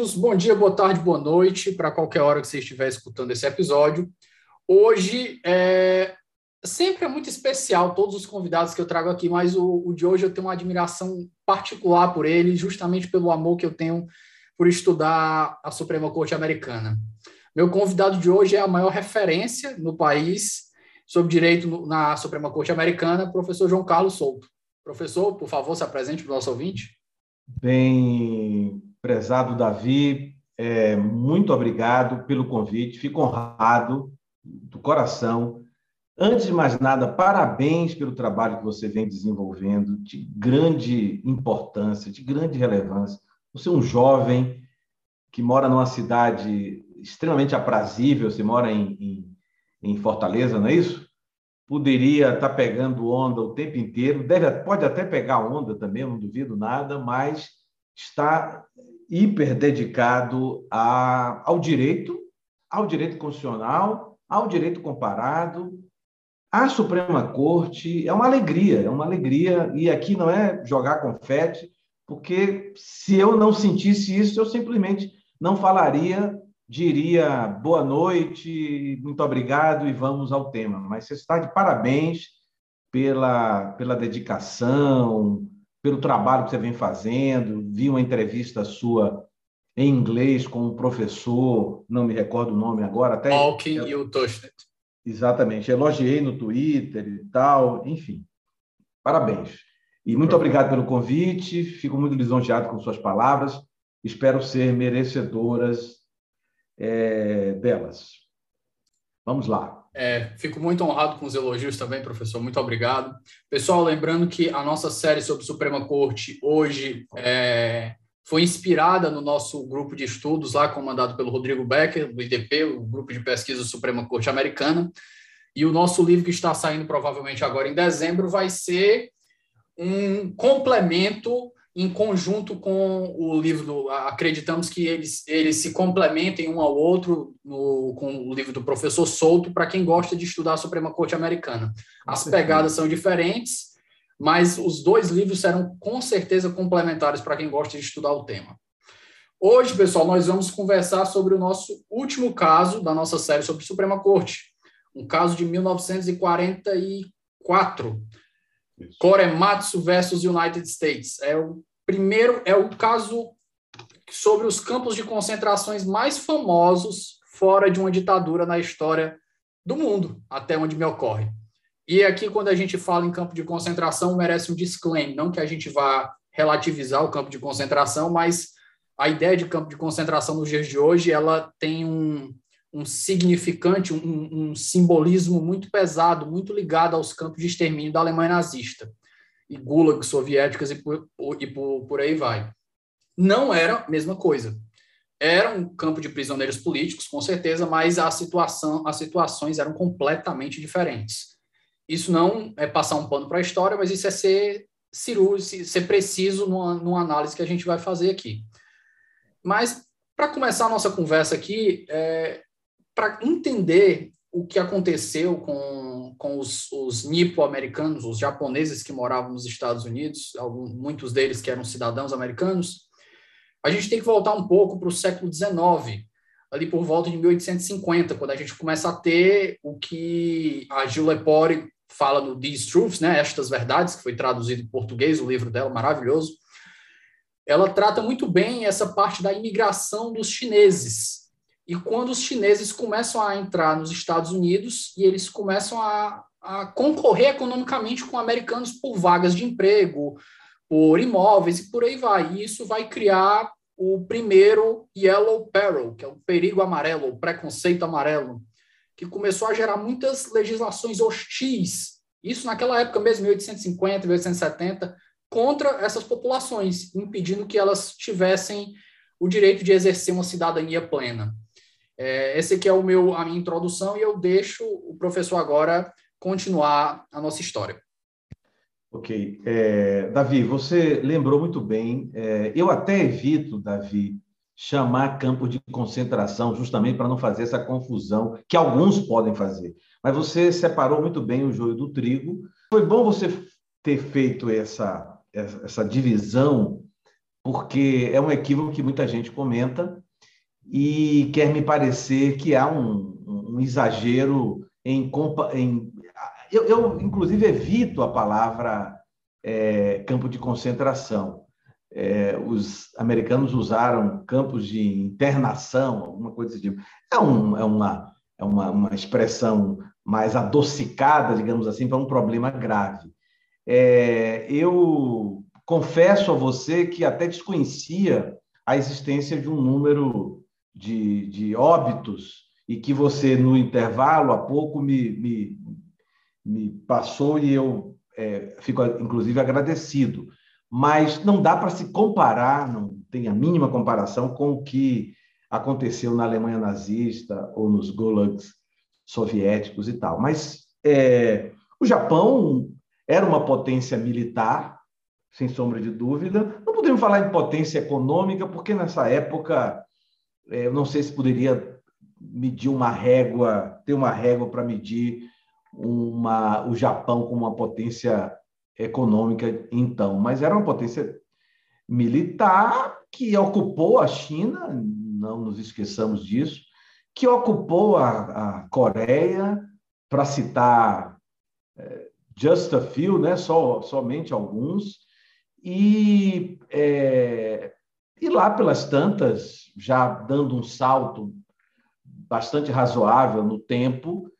Queridos, bom dia, boa tarde, boa noite, para qualquer hora que você estiver escutando esse episódio. Hoje é sempre é muito especial todos os convidados que eu trago aqui, mas o, o, de hoje eu tenho uma admiração particular por ele, justamente pelo amor que eu tenho por estudar a Suprema Corte Americana. Meu convidado de hoje é a maior referência no país sobre direito na Suprema Corte Americana, professor João Carlos Souto. Professor, por favor, se apresente para o nosso ouvinte. Bem, prezado Davi, é, muito obrigado pelo convite, fico honrado do coração. Antes de mais nada, parabéns pelo trabalho que você vem desenvolvendo, de grande importância, de grande relevância. Você é um jovem que mora numa cidade extremamente aprazível, você mora em, em, em Fortaleza, não é isso? Poderia estar pegando onda o tempo inteiro, deve, pode até pegar onda também, não duvido nada, mas está hiper dedicado a, ao direito, ao direito constitucional, ao direito comparado. A Suprema Corte é uma alegria, é uma alegria, e aqui não é jogar confete, porque se eu não sentisse isso, eu simplesmente não falaria, diria boa noite, muito obrigado e vamos ao tema. Mas você está de parabéns pela, pela dedicação, pelo trabalho que você vem fazendo. Vi uma entrevista sua em inglês com um professor, não me recordo o nome agora, até. Malkin e o Tushnet. Exatamente. Elogiei no Twitter e tal, enfim. Parabéns. E muito obrigado pelo convite. Fico muito lisonjeado com suas palavras. Espero ser merecedoras é, delas. Vamos lá. É, fico muito honrado com os elogios também, professor. Muito obrigado. Pessoal, lembrando que a nossa série sobre Suprema Corte hoje é, foi inspirada no nosso grupo de estudos lá, comandado pelo Rodrigo Becker, do IDP, o Grupo de Pesquisa Suprema Corte Americana. E o nosso livro, que está saindo provavelmente agora em dezembro, vai ser um complemento em conjunto com o livro, do, acreditamos que eles, eles se complementem um ao outro no, com o livro do professor Souto, para quem gosta de estudar a Suprema Corte Americana. As pegadas são diferentes, mas os dois livros serão com certeza complementares para quem gosta de estudar o tema. Hoje, pessoal, nós vamos conversar sobre o nosso último caso da nossa série sobre Suprema Corte, um caso de 1944 Korematsu versus United States. É o primeiro, é o caso sobre os campos de concentrações mais famosos fora de uma ditadura na história do mundo, até onde me ocorre. E aqui, quando a gente fala em campo de concentração, merece um disclaimer, não que a gente vá relativizar o campo de concentração, mas a ideia de campo de concentração nos dias de hoje, ela tem um, um significante, um, um, simbolismo muito pesado, muito ligado aos campos de extermínio da Alemanha nazista e gulags soviéticas e por, e por, por aí vai. Não era a mesma coisa. Era um campo de prisioneiros políticos, com certeza, mas a situação, as situações eram completamente diferentes. Isso não é passar um pano para a história, mas isso é ser cirúrgico, ser preciso numa, numa análise que a gente vai fazer aqui. Mas, para começar a nossa conversa aqui, é, para entender o que aconteceu com, com os, os nipo-americanos, os japoneses que moravam nos Estados Unidos, alguns, muitos deles que eram cidadãos americanos, a gente tem que voltar um pouco para o século XIX, ali por volta de 1850, quando a gente começa a ter o que a Gil Lepore fala no These Truths, né, Estas Verdades, que foi traduzido em português, o livro dela, maravilhoso. Ela trata muito bem essa parte da imigração dos chineses, e quando os chineses começam a entrar nos Estados Unidos e eles começam a, a concorrer economicamente com americanos por vagas de emprego, por imóveis e por aí vai. E isso vai criar o primeiro Yellow Peril, que é o perigo amarelo, o preconceito amarelo, que começou a gerar muitas legislações hostis, isso naquela época mesmo, 1850, 1870, contra essas populações, impedindo que elas tivessem o direito de exercer uma cidadania plena. É, esse aqui é o meu, a minha introdução e eu deixo o professor agora continuar a nossa história. Ok. É, Davi, você lembrou muito bem. É, eu até evito, Davi, chamar campo de concentração, justamente para não fazer essa confusão que alguns podem fazer. Mas você separou muito bem o joio do trigo. Foi bom você ter feito essa, essa divisão, porque é um equívoco que muita gente comenta e quer me parecer que há um, um exagero em, em eu, eu, inclusive, evito a palavra é, campo de concentração. É, os americanos usaram campos de internação, alguma coisa desse tipo. É, um, é, uma, é uma, uma expressão mais adocicada, digamos assim, para um problema grave. É, eu confesso a você que até desconhecia a existência de um número de, de óbitos e que você, no intervalo, há pouco, me, me, me passou e eu é, fico, inclusive, agradecido. Mas não dá para se comparar, não tem a mínima comparação com o que aconteceu na Alemanha nazista ou nos gulags soviéticos e tal. Mas é, o Japão era uma potência militar, sem sombra de dúvida. Não podemos falar em potência econômica, porque nessa época, eu não sei se poderia medir uma régua, ter uma régua para medir uma, o Japão como uma potência econômica então, mas era uma potência militar que ocupou a China, não nos esqueçamos disso, que ocupou a, a Coreia, para citar é, just a few, né, só, somente alguns, e, é, e lá pelas tantas, já dando um salto bastante razoável no tempo,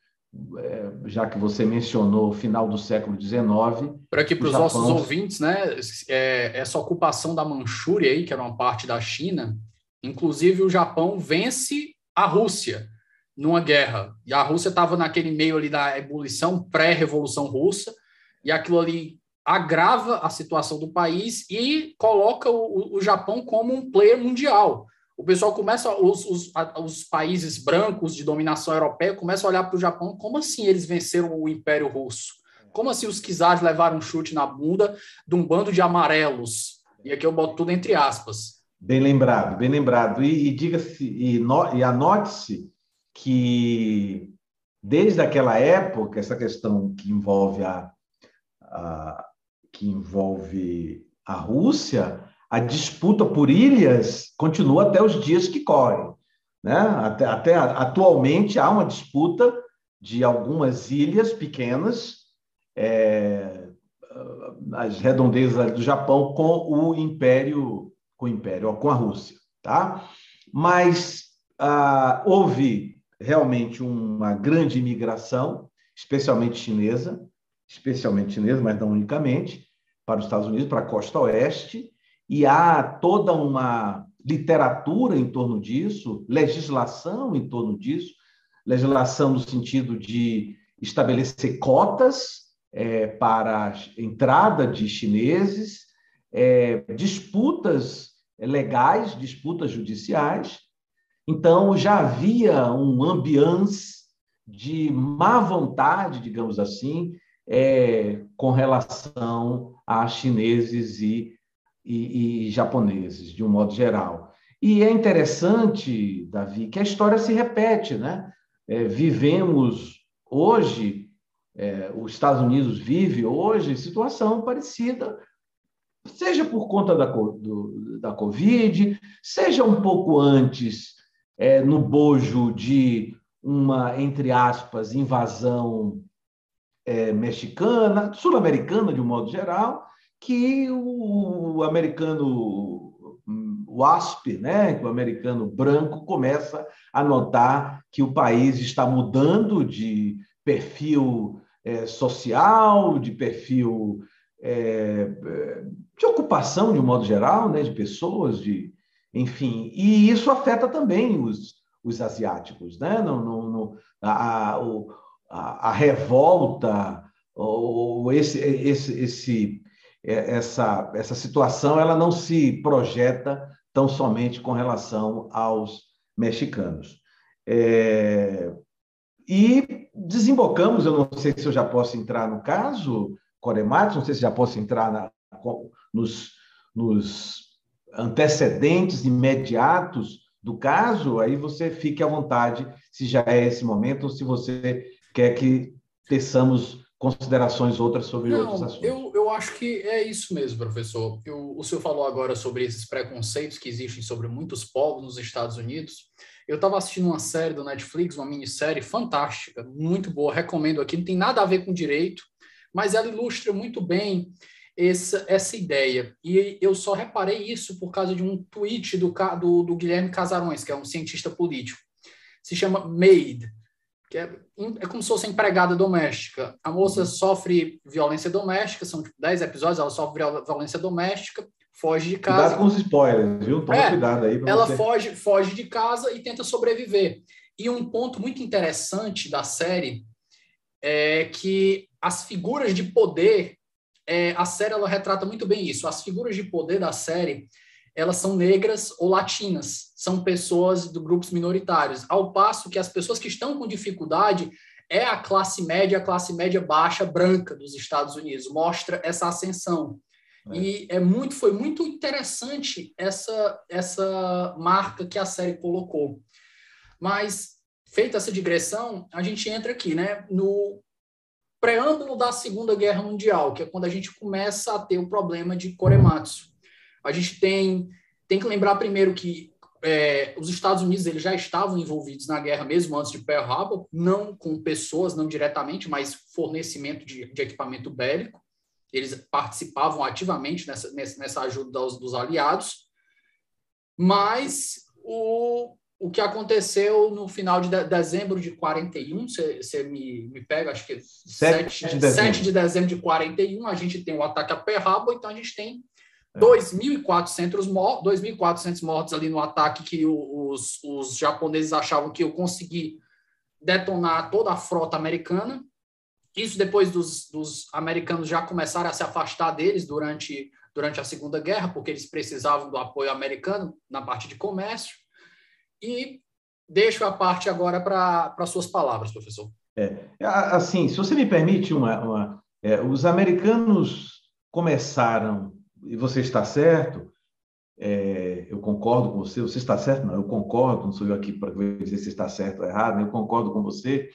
é, já que você mencionou o final do século XIX. Para aqui para os nossos ouvintes, né, é, essa ocupação da Manchúria aí, que era uma parte da China, inclusive o Japão vence a Rússia numa guerra. E a Rússia estava naquele meio ali da ebulição pré-revolução russa, e aquilo ali agrava a situação do país e coloca o, o Japão como um player mundial o pessoal começa, os, os, os países brancos de dominação europeia começam a olhar para o Japão, como assim eles venceram o Império Russo? Como assim os czares levaram um chute na bunda de um bando de amarelos? E aqui eu boto tudo entre aspas. Bem lembrado, bem lembrado. E, e diga-se, e, e anote-se que desde aquela época, essa questão que envolve a, a que envolve a Rússia, a disputa por ilhas continua até os dias que correm. Né? Até, até atualmente há uma disputa de algumas ilhas pequenas, é, as redondezas do Japão, com o Império, com o Império, com a Rússia. Tá? Mas ah, houve realmente uma grande imigração, especialmente chinesa, especialmente chinesa, mas não unicamente, para os Estados Unidos, para a costa oeste, e há toda uma literatura em torno disso, legislação em torno disso, legislação no sentido de estabelecer cotas é, para a entrada de chineses, é, disputas legais, disputas judiciais. Então, já havia um ambiance de má vontade, digamos assim, é, com relação a chineses e e, e japoneses, de um modo geral. E é interessante, Davi, que a história se repete, né? É, vivemos hoje, é, os Estados Unidos vive hoje situação parecida, seja por conta da, do, da Covid, seja um pouco antes, é, no bojo de uma, entre aspas, invasão é, mexicana, sul-americana de um modo geral, que o americano o ASP, né, o americano branco, começa a notar que o país está mudando de perfil é, social, de perfil é, de ocupação, de um modo geral, né, de pessoas, de, enfim. E isso afeta também os, os asiáticos. Né? Não, não, não, a, a, revolta, ou esse, esse, esse, é, essa, essa situação ela não se projeta tão somente com relação aos mexicanos. É, e desembocamos, eu não sei se eu já posso entrar no caso, Corematos, não sei se já posso entrar na, nos, nos antecedentes imediatos do caso, aí você fique à vontade se já é esse momento ou se você quer que teçamos considerações outras sobre Não, outros assuntos. Eu, eu acho que é isso mesmo, professor. Eu, o senhor falou agora sobre esses preconceitos que existem sobre muitos povos nos Estados Unidos. Eu estava assistindo uma série do Netflix, uma minissérie fantástica, muito boa, recomendo aqui. Não tem nada a ver com direito, mas ela ilustra muito bem essa, essa ideia. E eu só reparei isso por causa de um tweet do, do, do Guilherme Casarões, que é um cientista político. Se chama Made que é, é como se fosse empregada doméstica. A moça uhum. sofre violência doméstica, são tipo, 10 episódios, ela sofre violência doméstica, foge de casa. Cuidado com os spoilers, viu? Toma é, cuidado aí. Ela você. foge, foge de casa e tenta sobreviver. E um ponto muito interessante da série é que as figuras de poder, é, a série ela retrata muito bem isso. As figuras de poder da série, elas são negras ou latinas, são pessoas de grupos minoritários, ao passo que as pessoas que estão com dificuldade é a classe média, a classe média baixa branca dos Estados Unidos, mostra essa ascensão. É. E é muito, foi muito interessante essa, essa marca que a série colocou. Mas, feita essa digressão, a gente entra aqui, né, no preâmbulo da Segunda Guerra Mundial, que é quando a gente começa a ter o problema de Korematsu. A gente tem, tem que lembrar primeiro que é, os Estados Unidos eles já estavam envolvidos na guerra mesmo antes de Pearl Harbor, não com pessoas, não diretamente, mas fornecimento de, de equipamento bélico. Eles participavam ativamente nessa, nessa ajuda dos, dos aliados. Mas o, o que aconteceu no final de, dezembro de 41, você me, me pega, acho que 7, 7, de, 7 de dezembro de 41, a gente tem o ataque a Pearl Harbor, então a gente tem 2.400 mor 2.400 mortos ali no ataque que os, os japoneses achavam que eu consegui detonar toda a frota americana. Isso depois dos, dos americanos já começarem a se afastar deles durante, durante a Segunda Guerra, porque eles precisavam do apoio americano na parte de comércio. E deixo a parte agora para suas palavras, professor. É, assim, se você me permite, uma, uma é, os americanos começaram e você está certo, é, eu concordo com você, você está certo? Não, eu concordo, não sou eu aqui para dizer se está certo ou errado, eu concordo com você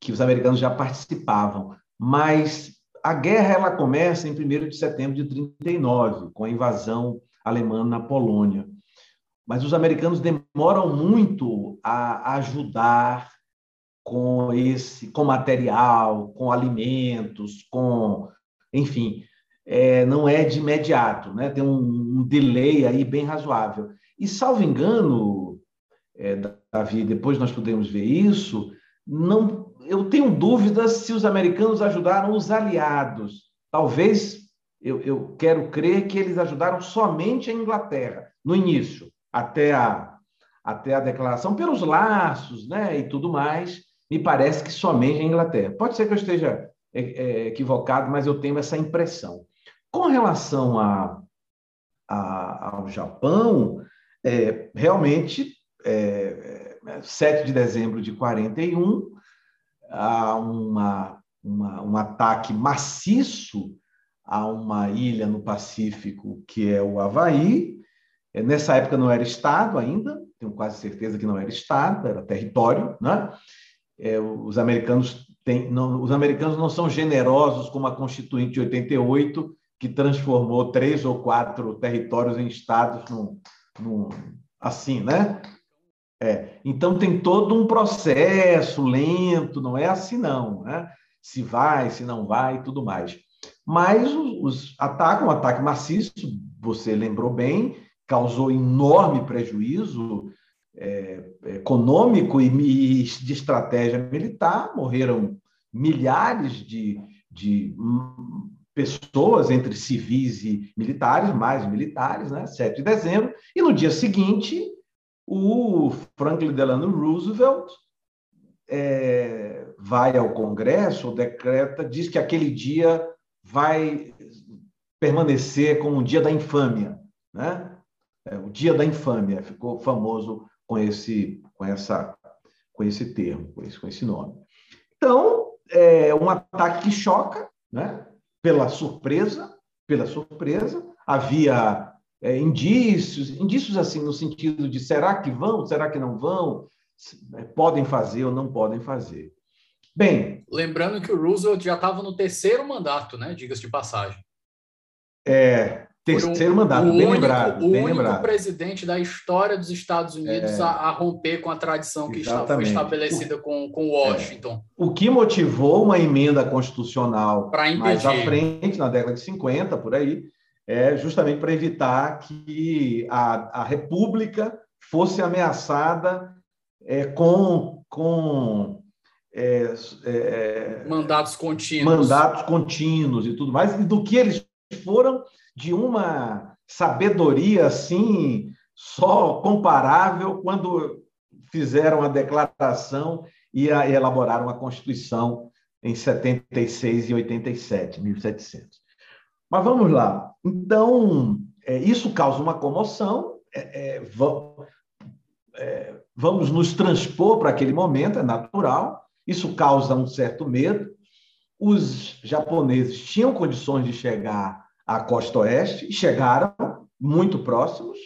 que os americanos já participavam, mas a guerra ela começa em 1 de setembro de 39, com a invasão alemã na Polônia. Mas os americanos demoram muito a ajudar com esse com material, com alimentos, com enfim, é, não é de imediato, né? tem um, um, delay aí bem razoável. E, salvo engano, é, Davi, depois nós podemos ver isso, não, eu tenho dúvidas se os americanos ajudaram os aliados. Talvez, eu, eu quero crer que eles ajudaram somente a Inglaterra, no início, até a, até a declaração, pelos laços né, e tudo mais, me parece que somente a Inglaterra. Pode ser que eu esteja é, é, equivocado, mas eu tenho essa impressão. Com relação a, a, ao Japão, é, realmente, é, 7 é, de dezembro de 41, há uma, uma, um ataque maciço a uma ilha no Pacífico, que é o Havaí. É, nessa época não era Estado ainda, tenho quase certeza que não era Estado, era território. Né? É, os, americanos não, os americanos não são generosos como a Constituinte de 88, que transformou três ou quatro territórios em estados num, num, assim, né? É, então tem todo um processo lento, não é assim não, né? Se vai, se não vai, tudo mais. Mas os, os atacam, um ataque maciço, você lembrou bem, causou enorme prejuízo é, econômico e, e de estratégia militar, morreram milhares de, de pessoas entre civis e militares, mais militares, né? 7 de dezembro, e no dia seguinte, o Franklin Delano Roosevelt é, vai ao Congresso, decreta, diz que aquele dia vai permanecer como um dia da infâmia, né? É, o dia da infâmia ficou famoso com esse, com essa, com esse termo, com esse, com esse nome. Então, é um ataque que choca, né? Pela surpresa, pela surpresa, havia é, indícios, indícios assim no sentido de será que vão, será que não vão, é, podem fazer ou não podem fazer. Bem, lembrando que o Roosevelt já estava no terceiro mandato, né? Diga-se de passagem. É, terceiro um, mandato, bem único, lembrado. O bem único lembrado. presidente da história dos Estados Unidos é, a, a, romper com a tradição que exatamente. foi estabelecida com, com Washington. É. O que motivou uma emenda constitucional mais à frente, na década de 50, por aí, é justamente para evitar que a, a República fosse ameaçada é, com, com é, é, mandatos contínuos. mandatos contínuos e tudo mais, e do que eles foram de uma sabedoria assim só comparável quando fizeram a declaração e, elaboraram a Constituição em 76 e 87, 1700. Mas vamos lá. Então, é, isso causa uma comoção. É, é, é, vamos nos transpor para aquele momento, é natural. Isso causa um certo medo. Os japoneses tinham condições de chegar à costa oeste e chegaram muito próximos,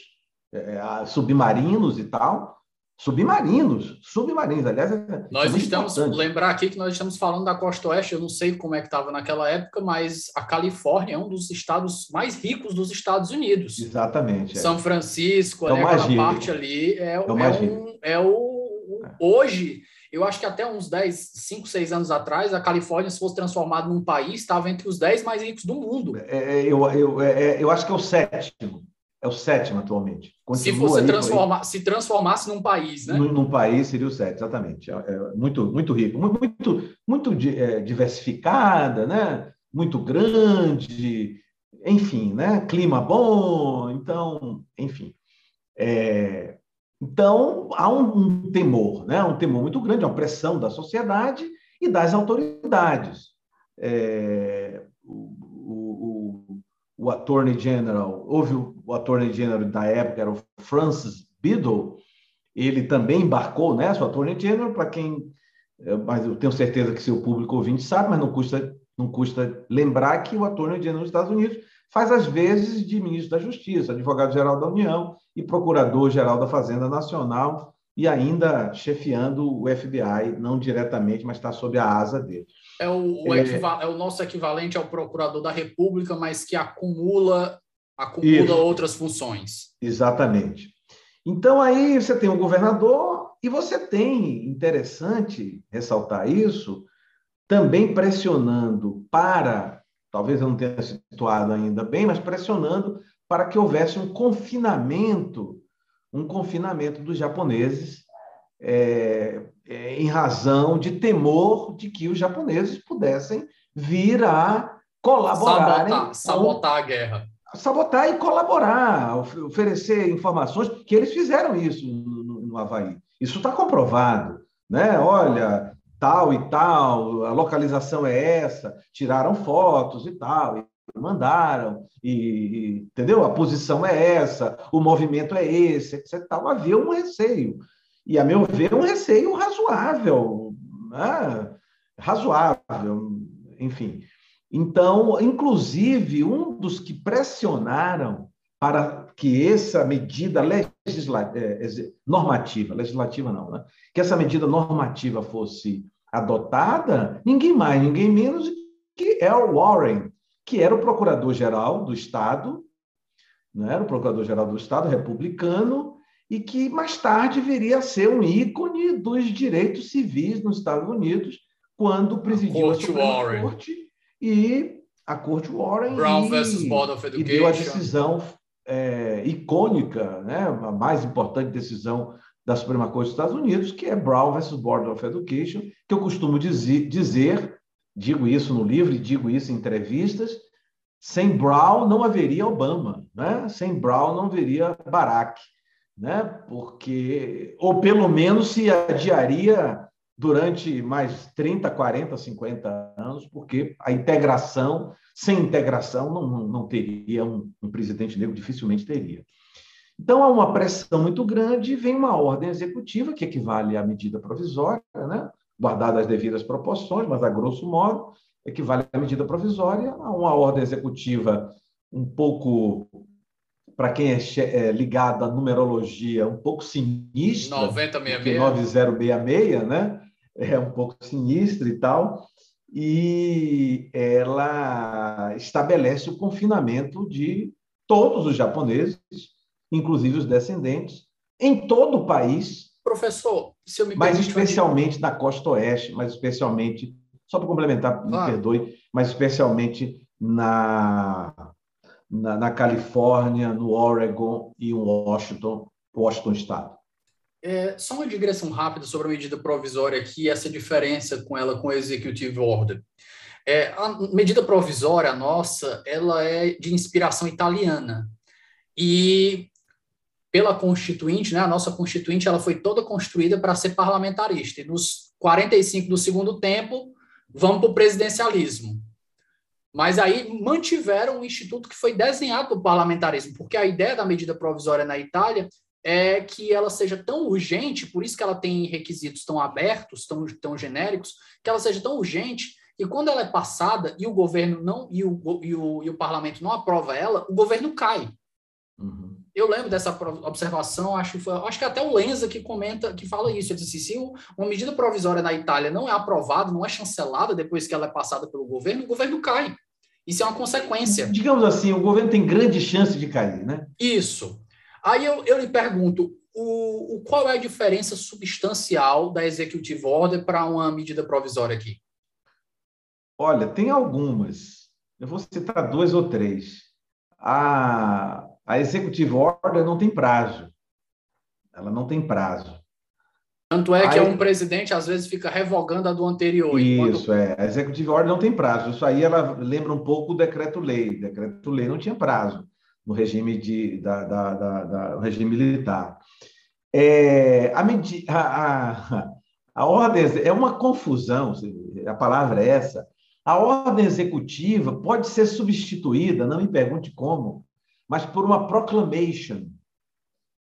é, submarinos e tal submarinos, submarinos, aliás. É nós estamos, importante. lembrar aqui que nós estamos falando da costa oeste, eu não sei como é que estava naquela época, mas a Califórnia é um dos estados mais ricos dos Estados Unidos. Exatamente. É. São Francisco, é aquela parte ali, é, é, é um, é o... É. Hoje, eu acho que até uns 10, 5, 6 anos atrás, a Califórnia, se fosse transformada num país, estava entre os 10 mais ricos do mundo. É, eu, eu, eu acho que é o sétimo é o sétimo atualmente. Continua se você transformar, se transformasse num país, né? Num, num, país seria o sétimo, exatamente. É, é muito, muito rico, muito, muito é, diversificada, né? Muito grande, enfim, né? Clima bom, então, enfim. É, então há um, um, temor, né? Um temor muito grande, uma pressão da sociedade e das autoridades. É, o Attorney General, houve o, o Attorney General da época, era o Francis Biddle, ele também embarcou nessa, o Attorney General, para quem, eh, mas eu tenho certeza que seu público ouvinte sabe, mas não custa, não custa lembrar que o Attorney General dos Estados Unidos faz as vezes de ministro da Justiça, advogado-geral da União e procurador-geral da Fazenda Nacional, e ainda chefiando o FBI, não diretamente, mas está sob a asa dele. É o, o é... é... o nosso equivalente ao procurador da República, mas que acumula, acumula Isso. outras funções. Exatamente. Então aí você tem o um governador e você tem, interessante ressaltar isso, também pressionando para, talvez eu não tenha situado ainda bem, mas pressionando para que houvesse um confinamento, um confinamento dos japoneses é, é, em razão de temor de que os japoneses pudessem vir a colaborar. Sabotar, sabotar a guerra. Sabotar e colaborar, oferecer informações, que eles fizeram isso no, no Havaí. Isso está comprovado. Né? Olha, tal e tal, a localização é essa, tiraram fotos e tal, e mandaram, e, entendeu? A posição é essa, o movimento é esse, etc. Tal. Havia um receio e, a meu ver, um receio razoável, né? razoável, enfim. Então, inclusive, um dos que pressionaram para que essa medida legislativa, é, normativa, legislativa não, né? que essa medida normativa fosse adotada, ninguém mais, ninguém menos que Earl Warren, que era o procurador-geral do Estado, não né? era o procurador-geral do Estado republicano, e que mais tarde viria a ser um ícone dos direitos civis nos Estados Unidos, quando presidiu a, Suprema Warren. Corte e a Corte Warren Brown e, Board of Education. e deu a decisão é, icônica, né, a mais importante decisão da Suprema Corte dos Estados Unidos, que é Brown versus Board of Education, que eu costumo dizer, dizer digo isso no livro e digo isso em entrevistas, sem Brown não haveria Obama, né? sem Brown não haveria Barack né? porque, ou pelo menos se adiaria durante mais 30, 40, 50 anos, porque a integração, sem integração, não, não teria um, um presidente negro, dificilmente teria. Então, há uma pressão muito grande e vem uma ordem executiva, que equivale à medida provisória, né? guardadas as devidas proporções, mas a grosso modo, equivale à medida provisória, a uma ordem executiva um pouco, para quem é, é ligado à numerologia, um pouco sinistra. 9066. 9066, né? É um pouco sinistra e tal. E ela estabelece o confinamento de todos os japoneses, inclusive os descendentes, em todo o país. Professor, se eu me Mas especialmente na costa oeste, mas especialmente, só para complementar, me perdoe, mas especialmente na, na, na, Califórnia, no Oregon e em Washington, Washington Estado. É, só uma digressão rápida sobre a medida provisória aqui, essa diferença com ela com o Executive Order. É, a medida provisória nossa, ela é de inspiração italiana. E pela Constituinte, né, a nossa Constituinte ela foi toda construída para ser parlamentarista. E nos 45 do segundo tempo, vamos para o presidencialismo. Mas aí mantiveram um instituto que foi desenhado para o parlamentarismo, porque a ideia da medida provisória na Itália é que ela seja tão urgente, por isso que ela tem requisitos tão abertos, tão, tão genéricos, que ela seja tão urgente que quando ela é passada e o governo não e o, e o, e o parlamento não aprova ela, o governo cai. Uhum eu lembro dessa observação, acho, foi, acho que até o Lenza que comenta, que fala isso. Ele disse: se uma medida provisória na Itália não é aprovada, não é chancelada depois que ela é passada pelo governo, o governo cai. Isso é uma consequência. Digamos assim, o governo tem grande chance de cair, né? Isso. Aí eu, eu lhe pergunto: o, o, qual é a diferença substancial da Executive Order para uma medida provisória aqui? Olha, tem algumas. Eu vou citar duas ou três. A, a executive order não tem prazo. Ela não tem prazo. Tanto é que aí, um presidente às vezes fica revogando a do anterior. Isso, enquanto... é. A executive order não tem prazo. Isso aí ela lembra um pouco o decreto-lei. Decreto-lei não tinha prazo no regime, de, da, da, da, da regime militar. É, a, a, a, a ordem é uma confusão, a palavra é essa. A ordem executiva pode ser substituída, não me pergunte como, mas por uma proclamation.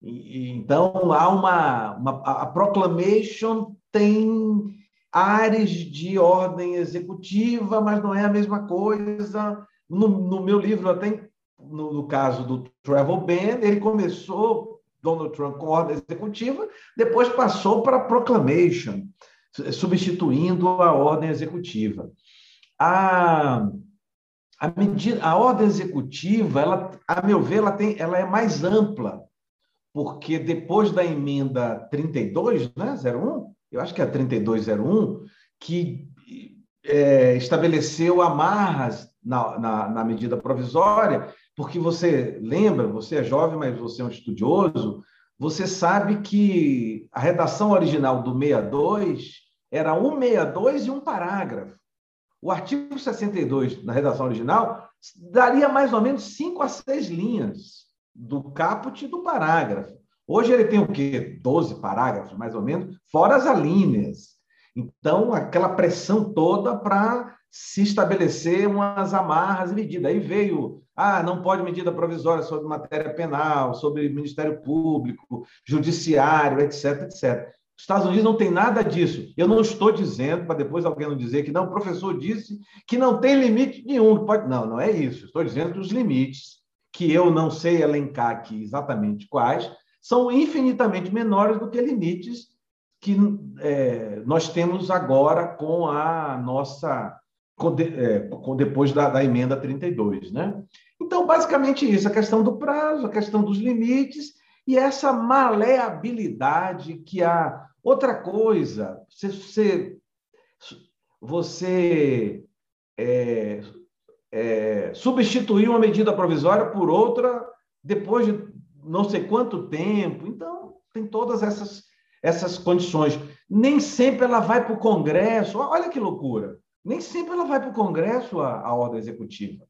E, então, há uma, uma. A proclamation tem áreas de ordem executiva, mas não é a mesma coisa. No, no meu livro, até no, no, caso do Travel Ban, ele começou, Donald Trump, com ordem executiva, depois passou para proclamation, substituindo a ordem executiva. A, a medida, a ordem executiva, ela, a meu ver, ela, tem, ela é mais ampla, porque depois da emenda 32, né, 01, eu acho que é a 3201, que é, estabeleceu amarras na, na, na medida provisória, porque você lembra, você é jovem, mas você é um estudioso, você sabe que a redação original do 62 era 162 e um parágrafo. O artigo 62, na redação original, daria mais ou menos cinco a seis linhas do caput do parágrafo. Hoje ele tem o quê? Doze parágrafos, mais ou menos, fora as alíneas. Então, aquela pressão toda para se estabelecer umas amarras e medidas. Aí veio, ah, não pode medida provisória sobre matéria penal, sobre Ministério Público, Judiciário, etc, etc. Os Estados Unidos não tem nada disso. Eu não estou dizendo, para depois alguém não dizer que não, o professor disse que não tem limite nenhum. Pode... Não, não é isso. Estou dizendo que os limites, que eu não sei elencar aqui exatamente quais, são infinitamente menores do que limites que é, nós temos agora com a nossa. Com, de, é, com depois da, da emenda 32. Né? Então, basicamente isso, a questão do prazo, a questão dos limites e essa maleabilidade que há. Outra coisa, você, você é, é, substituir uma medida provisória por outra depois de não sei quanto tempo. Então, tem todas essas, essas condições. Nem sempre ela vai para o Congresso. Olha que loucura! Nem sempre ela vai para o Congresso a, a ordem executiva.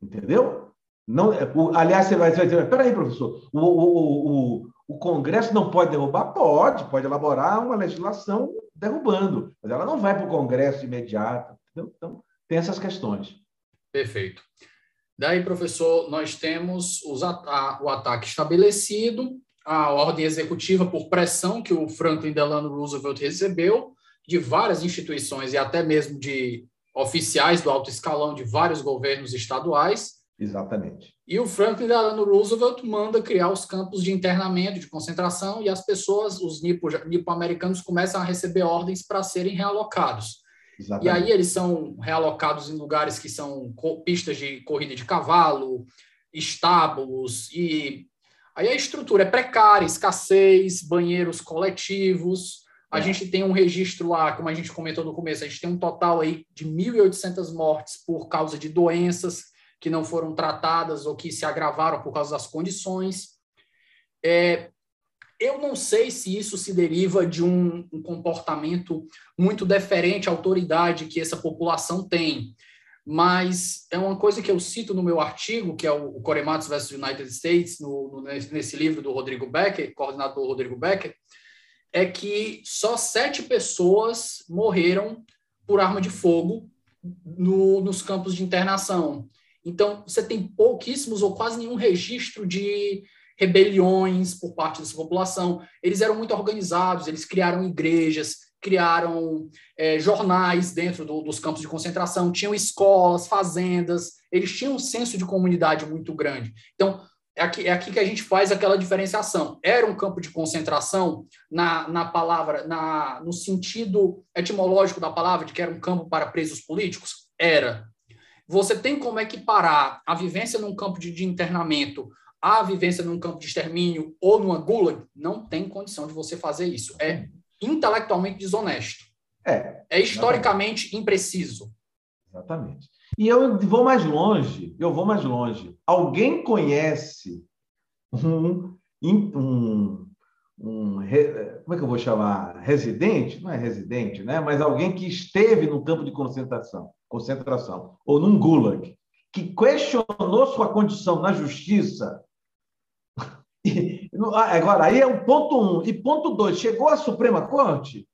Entendeu? Não, é, o, aliás, você vai, você vai dizer, peraí, professor, o, o, o, o Congresso não pode derrubar? Pode, pode elaborar uma legislação derrubando, mas ela não vai para o Congresso imediato. Entendeu? Então, tem essas questões. Perfeito. Daí, professor, nós temos os, a, o ataque estabelecido, a ordem executiva por pressão que o Franklin Delano Roosevelt recebeu de várias instituições e até mesmo de oficiais do alto escalão de vários governos estaduais. Exatamente. E o Franklin Delano Roosevelt manda criar os campos de internamento, de concentração, e as pessoas, os nipo-americanos, começam a receber ordens para serem realocados. Exatamente. E aí eles são realocados em lugares que são pistas de corrida de cavalo, estábulos, e aí a estrutura é precária, escassez, banheiros coletivos. A é. gente tem um registro lá, como a gente comentou no começo, a gente tem um total aí de 1.800 mortes por causa de doenças que não foram tratadas ou que se agravaram por causa das condições. É, eu não sei se isso se deriva de um, um comportamento muito deferente à autoridade que essa população tem, mas é uma coisa que eu cito no meu artigo, que é o, o Korematsu versus United States, no, no, nesse livro do Rodrigo Becker, coordenado pelo Rodrigo Becker, é que só sete pessoas morreram por arma de fogo no, nos campos de internação. Então, você tem pouquíssimos ou quase nenhum registro de rebeliões por parte dessa população. Eles eram muito organizados, eles criaram igrejas, criaram é, jornais dentro do, dos campos de concentração, tinham escolas, fazendas, eles tinham um senso de comunidade muito grande. Então, é aqui, é aqui que a gente faz aquela diferenciação. Era um campo de concentração na, na palavra, na, no sentido etimológico da palavra, de que era um campo para presos políticos? Era. Você tem como equiparar a vivência num campo de, de internamento a vivência num campo de extermínio ou numa gulag, não tem condição de você fazer isso. É intelectualmente desonesto. É. É historicamente exatamente. impreciso. Exatamente. E eu vou mais longe, eu vou mais longe. Alguém conhece um, um, um, como é que eu vou chamar? Residente? Não é residente, né? Mas alguém que esteve no campo de concentração, concentração ou num gulag, que questionou sua condição na justiça ah, agora, aí é o ponto um. E ponto dois, chegou à Suprema Corte?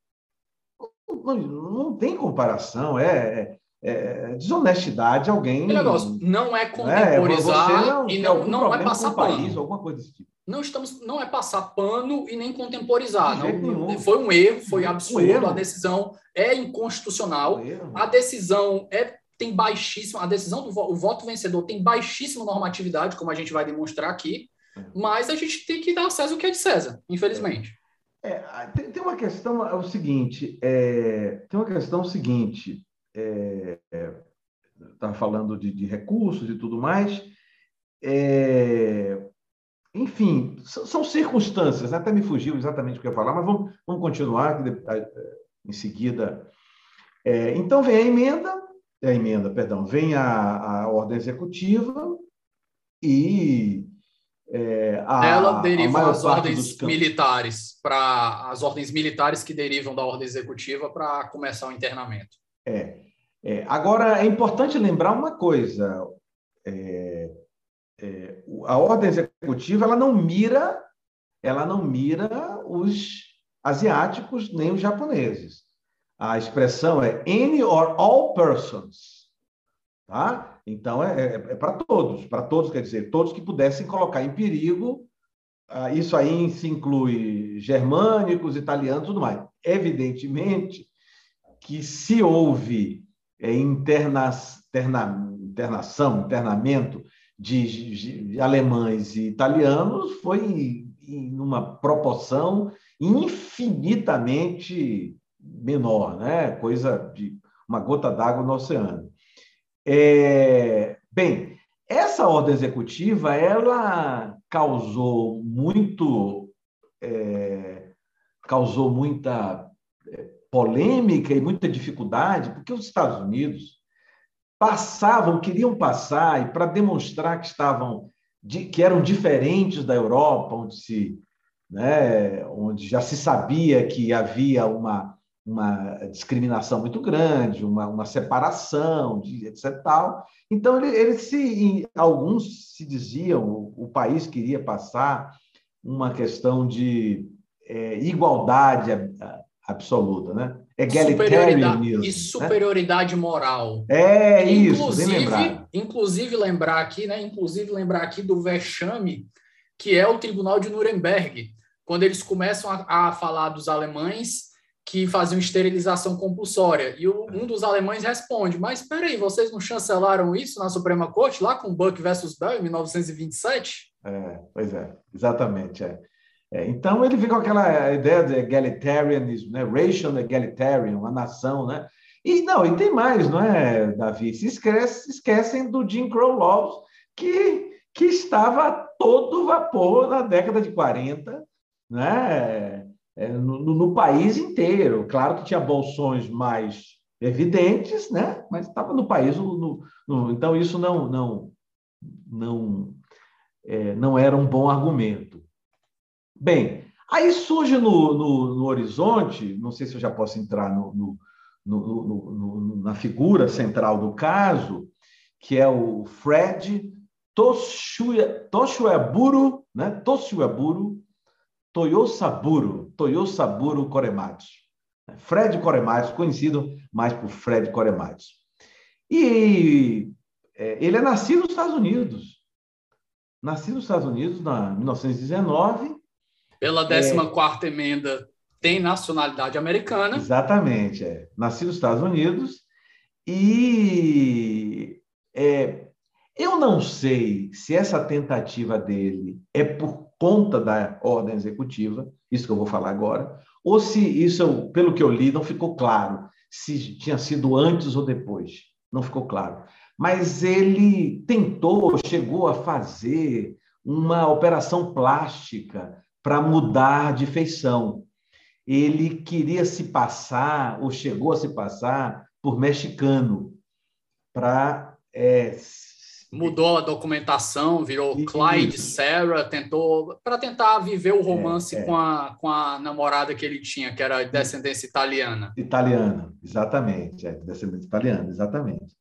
Não, não tem comparação, é, é, é desonestidade alguém. Negócio, não é, é contemporizar é, não, e não, não é passar pano. País, alguma coisa desse tipo. Não, estamos, não é passar pano e nem contemporizar. Não, foi um erro, foi absurdo. Um erro. A decisão é inconstitucional. Um a decisão é tem baixíssima, a decisão do o voto vencedor tem baixíssima normatividade, como a gente vai demonstrar aqui. Mas a gente tem que dar a César o que é de César, infelizmente. É, tem, tem, uma questão, é o seguinte, é, tem uma questão seguinte, é, estava é, falando de, de, recursos e tudo mais, é, enfim, são, são, circunstâncias, até me fugiu exatamente o que eu ia falar, mas vamos, vamos continuar em seguida. É, então vem a emenda, a emenda, perdão, vem a, a ordem executiva e é, a, Ela deriva as ordens militares para as ordens militares que derivam da ordem executiva para começar o internamento. É, é, agora é importante lembrar uma coisa: é, é, a ordem executiva ela não mira, ela não mira os asiáticos nem os japoneses. A expressão é any or all persons, tá? Então, é, é, é para todos, para todos, quer dizer, todos que pudessem colocar em perigo. Ah, isso aí se inclui germânicos, italianos, tudo mais. Evidentemente que se houve é, interna, interna, internação, internamento de, de, alemães e italianos, foi em, em uma proporção infinitamente menor, né? coisa de uma gota d'água no oceano. É, bem, essa ordem executiva ela causou muito é, causou muita polêmica e muita dificuldade porque os Estados Unidos passavam queriam passar e para demonstrar que estavam que eram diferentes da Europa onde se né, onde já se sabia que havia uma uma discriminação muito grande, uma, uma separação, de, etc. Tal. Então, ele, ele se, alguns se diziam, o, o país queria passar uma questão de é, igualdade absoluta, né? Superioridade, e né? superioridade né? moral. É inclusive, isso, lembrar. Inclusive lembrar aqui, né? Inclusive lembrar aqui do vexame que é o Tribunal de Nuremberg, quando eles começam a, a falar dos alemães que faziam esterilização compulsória. E o, um dos alemães responde: Mas espera aí, vocês não chancelaram isso na Suprema Corte, lá com Buck versus Bell, em 1927? É, pois é, exatamente. É. É, então ele vem com aquela ideia de egalitarianismo, né? racial egalitarian, uma nação, né? E não, e tem mais, não é, Davi? Se esquece, esquecem do Jim Crow Laws, que, que estava a todo vapor na década de 40, né? É, no, no, país inteiro. Claro que tinha bolsões mais evidentes, né? mas estava no país. No, no, então, isso não, não, não, é, não era um bom argumento. Bem, aí surge no, no, no horizonte, não sei se eu já posso entrar no, na figura central do caso, que é o Fred Toshueburu, né? Toshueburu Toyosaburo, Toyosaburo Korematsu. Fred Korematsu, conhecido mais por Fred Korematsu. E é, ele é nascido nos Estados Unidos. Nascido nos Estados Unidos em 1919 pela 14 é, emenda, tem nacionalidade americana. Exatamente, é. Nascido nos Estados Unidos. E é, eu não sei se essa tentativa dele é por conta da ordem executiva, isso que eu vou falar agora, ou se isso, pelo que eu li, não ficou claro, se tinha sido antes ou depois. Não ficou claro. Mas ele tentou, chegou a fazer uma operação plástica para mudar de feição. Ele queria se passar, ou chegou a se passar, por mexicano, para. É, Mudou a documentação, virou Isso. Clyde Sarah, tentou para tentar viver o romance é, é. Com, a, com a namorada que ele tinha, que era descendência italiana. Italiana, exatamente, é, descendência italiana, exatamente.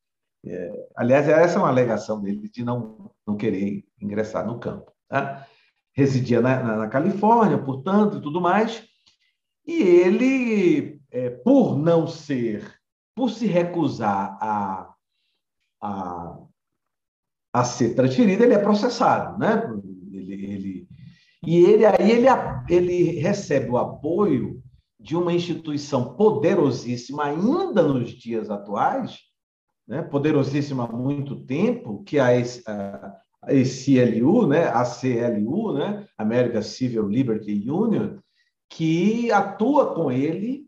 É, aliás, essa é uma alegação dele de não, não querer ingressar no campo. Tá? Residia na, na, na Califórnia, portanto, e tudo mais. E ele, é, por não ser, por se recusar a, a, a ser transferido, ele é processado, né? Ele, ele, e ele aí ele, ele recebe o apoio de uma instituição poderosíssima ainda nos dias atuais, né? poderosíssima há muito tempo, que é a, ACLU, né, ACLU, né, American Civil Liberty Union, que atua com ele.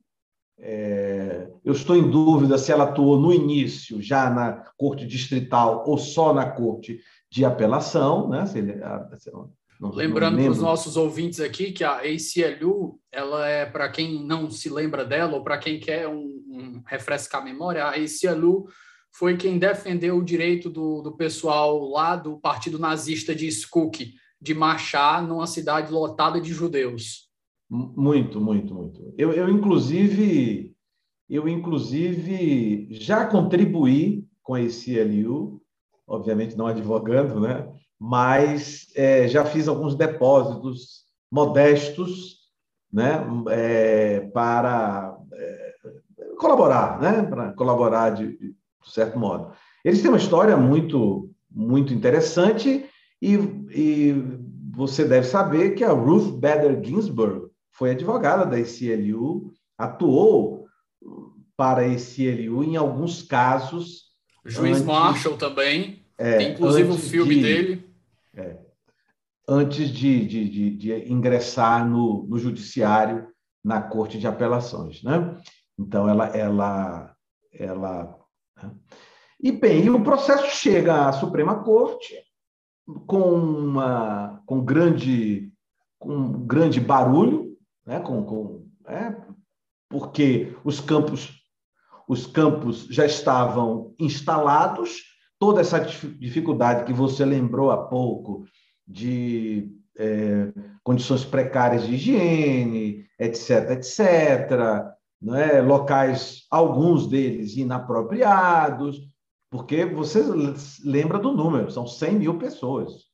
É, eu estou em dúvida se ela atuou no início, já na corte distrital ou só na corte de apelação, né? Se ele, se não, Lembrando para os nossos ouvintes aqui que a ACLU, ela é para quem não se lembra dela ou para quem quer um, um refrescar a memória, a ACLU foi quem defendeu o direito do, do pessoal lá do partido nazista de Skuk de marchar numa cidade lotada de judeus. Muito, muito, muito. Eu, eu inclusive, eu inclusive já contribuí com esse LU, obviamente não advogando, né? Mas é, já fiz alguns depósitos modestos, né? É, para é, colaborar, né? Para colaborar de, de certo modo. Eles têm uma história muito, muito interessante e, e você deve saber que a Ruth Bader Ginsburg foi advogada da ACLU, atuou para a ACLU em alguns casos. Juiz antes, Marshall também, é, tem inclusive um filme de, dele. É, antes de, de, de, ingressar no, no judiciário na Corte de Apelações. Né? Então, ela, ela, ela? E bem, o processo chega à Suprema Corte com uma com grande com grande barulho, né? com, com é, porque os campos os campos já estavam instalados, toda essa dificuldade que você lembrou há pouco de é, condições precárias de higiene, etc., etc., é? locais, alguns deles inapropriados, porque você lembra do número, são 100 mil pessoas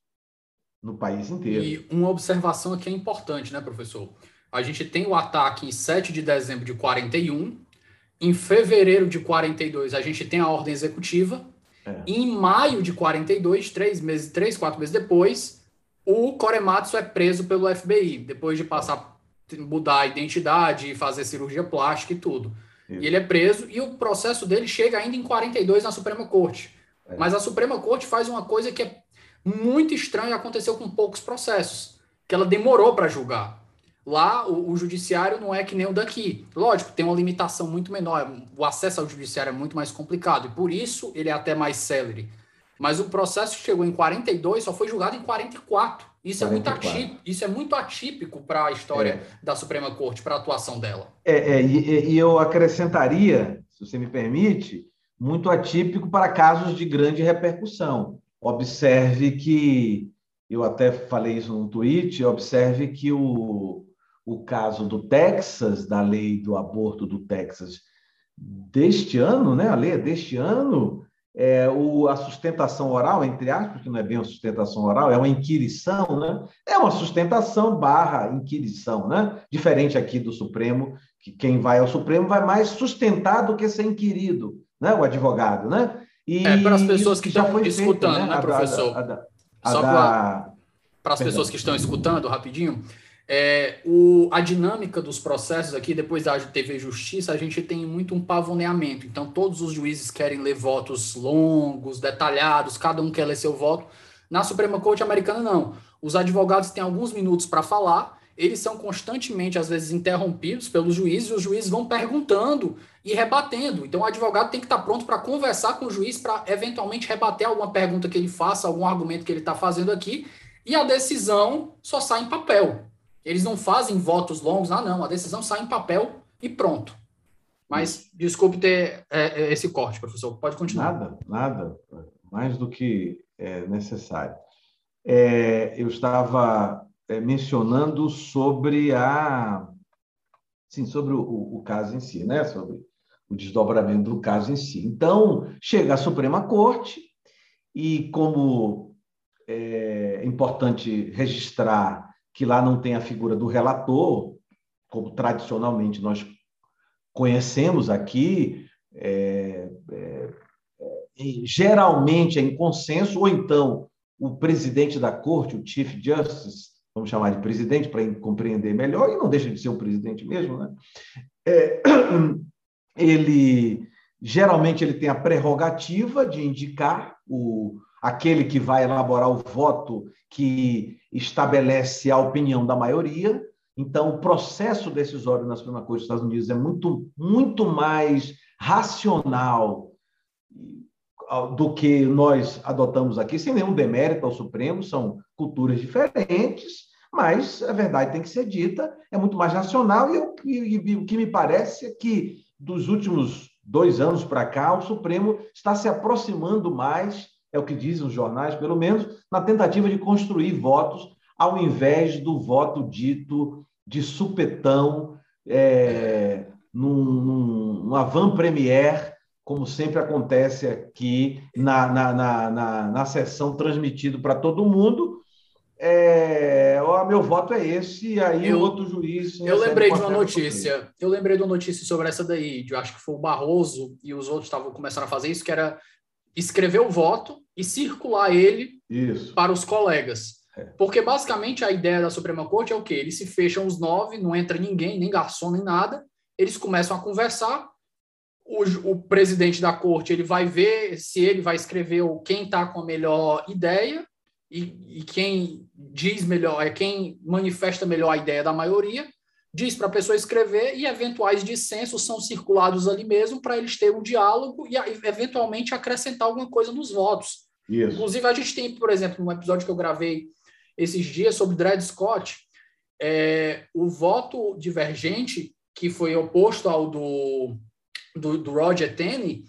no país inteiro. E uma observação aqui é importante, né, professor? a gente tem o ataque em 7 de dezembro de 41. Em fevereiro de 42, a gente tem a ordem executiva. É. Em maio de 42, três meses, três, quatro meses depois, o Korematsu é preso pelo FBI, depois de passar, mudar a identidade, fazer cirurgia plástica e tudo. Isso. E ele é preso e o processo dele chega ainda em 42 na Suprema Corte. É. Mas a Suprema Corte faz uma coisa que é muito estranha e aconteceu com poucos processos, que ela demorou para julgar. Lá, o, o, judiciário não é que nem o daqui. Lógico, tem uma limitação muito menor. O acesso ao judiciário é muito mais complicado. E por isso ele é até mais célere. Mas o processo que chegou em 42 só foi julgado em 44. Isso 44. é muito atípico, isso é muito atípico para a história é. da Suprema Corte, para a atuação dela. É, é e, e, eu acrescentaria, se você me permite, muito atípico para casos de grande repercussão. Observe que, eu até falei isso no tweet, observe que o, o caso do Texas, da lei do aborto do Texas deste ano, né? A lei é deste ano, é, o, a sustentação oral, entre aspas, que não é bem uma sustentação oral, é uma inquirição, né? É uma sustentação barra inquirição, né? Diferente aqui do Supremo, que quem vai ao Supremo vai mais sustentar do que ser inquirido, né? O advogado, né? E é, para as pessoas que estão escutando, feito, né, né professor? A, a, a, Só para as pessoas que estão escutando, rapidinho, é, o, a dinâmica dos processos aqui, depois da TV Justiça, a gente tem muito um pavoneamento. Então, todos os juízes querem ler votos longos, detalhados, cada um quer ler seu voto. Na Suprema Corte Americana, não. Os advogados têm alguns minutos para falar, eles são constantemente, às vezes, interrompidos pelos juízes, e os juízes vão perguntando e rebatendo. Então, o advogado tem que estar pronto para conversar com o juiz, para eventualmente rebater alguma pergunta que ele faça, algum argumento que ele está fazendo aqui, e a decisão só sai em papel. Eles não fazem votos longos, ah, não, a decisão sai em papel e pronto. Mas desculpe ter é, é, esse corte, professor. Pode continuar. Nada, nada. Mais do que é necessário. É, eu estava é, mencionando sobre a. Sim, sobre o, o, caso em si, né? Sobre o desdobramento do caso em si. Então, chega a Suprema Corte, e como é importante registrar que lá não tem a figura do relator, como tradicionalmente nós conhecemos aqui, é, é, é, geralmente é em consenso, ou então o presidente da corte, o Chief Justice, vamos chamar de presidente para compreender melhor, e não deixa de ser o presidente mesmo, né? É, ele geralmente ele tem a prerrogativa de indicar o, aquele que vai elaborar o voto que estabelece a opinião da maioria. Então, o processo decisório na Suprema Corte dos Estados Unidos é muito, muito mais racional do que nós adotamos aqui, sem nenhum demérito ao Supremo, são culturas diferentes, mas a verdade tem que ser dita, é muito mais racional, e, e, e o que me parece é que, dos últimos dois anos para cá, o Supremo está se aproximando mais é o que dizem os jornais, pelo menos, na tentativa de construir votos, ao invés do voto dito de supetão, é, num, num, numa van-premier, como sempre acontece aqui na, na, na, na, na sessão transmitido para todo mundo. É, ó, meu voto é esse, e aí eu, outro juiz. Eu lembrei de uma notícia. Eu lembrei de uma notícia sobre essa daí. Eu acho que foi o Barroso e os outros estavam começando a fazer isso, que era escrever o voto e circular ele Isso. para os colegas. É. Porque basicamente a ideia da Suprema Corte é o quê? Eles se fecham os nove, não entra ninguém, nem garçom, nem nada. Eles começam a conversar. O, o presidente da corte ele vai ver se ele vai escrever o quem está com a melhor ideia e, e quem diz melhor é quem manifesta melhor a ideia da maioria diz para a pessoa escrever e eventuais dissensos são circulados ali mesmo para eles terem um diálogo e eventualmente acrescentar alguma coisa nos votos. Isso. Inclusive, a gente tem, por exemplo, um episódio que eu gravei esses dias sobre Dred Scott, é, o voto divergente, que foi oposto ao do, do, do Roger Tenney,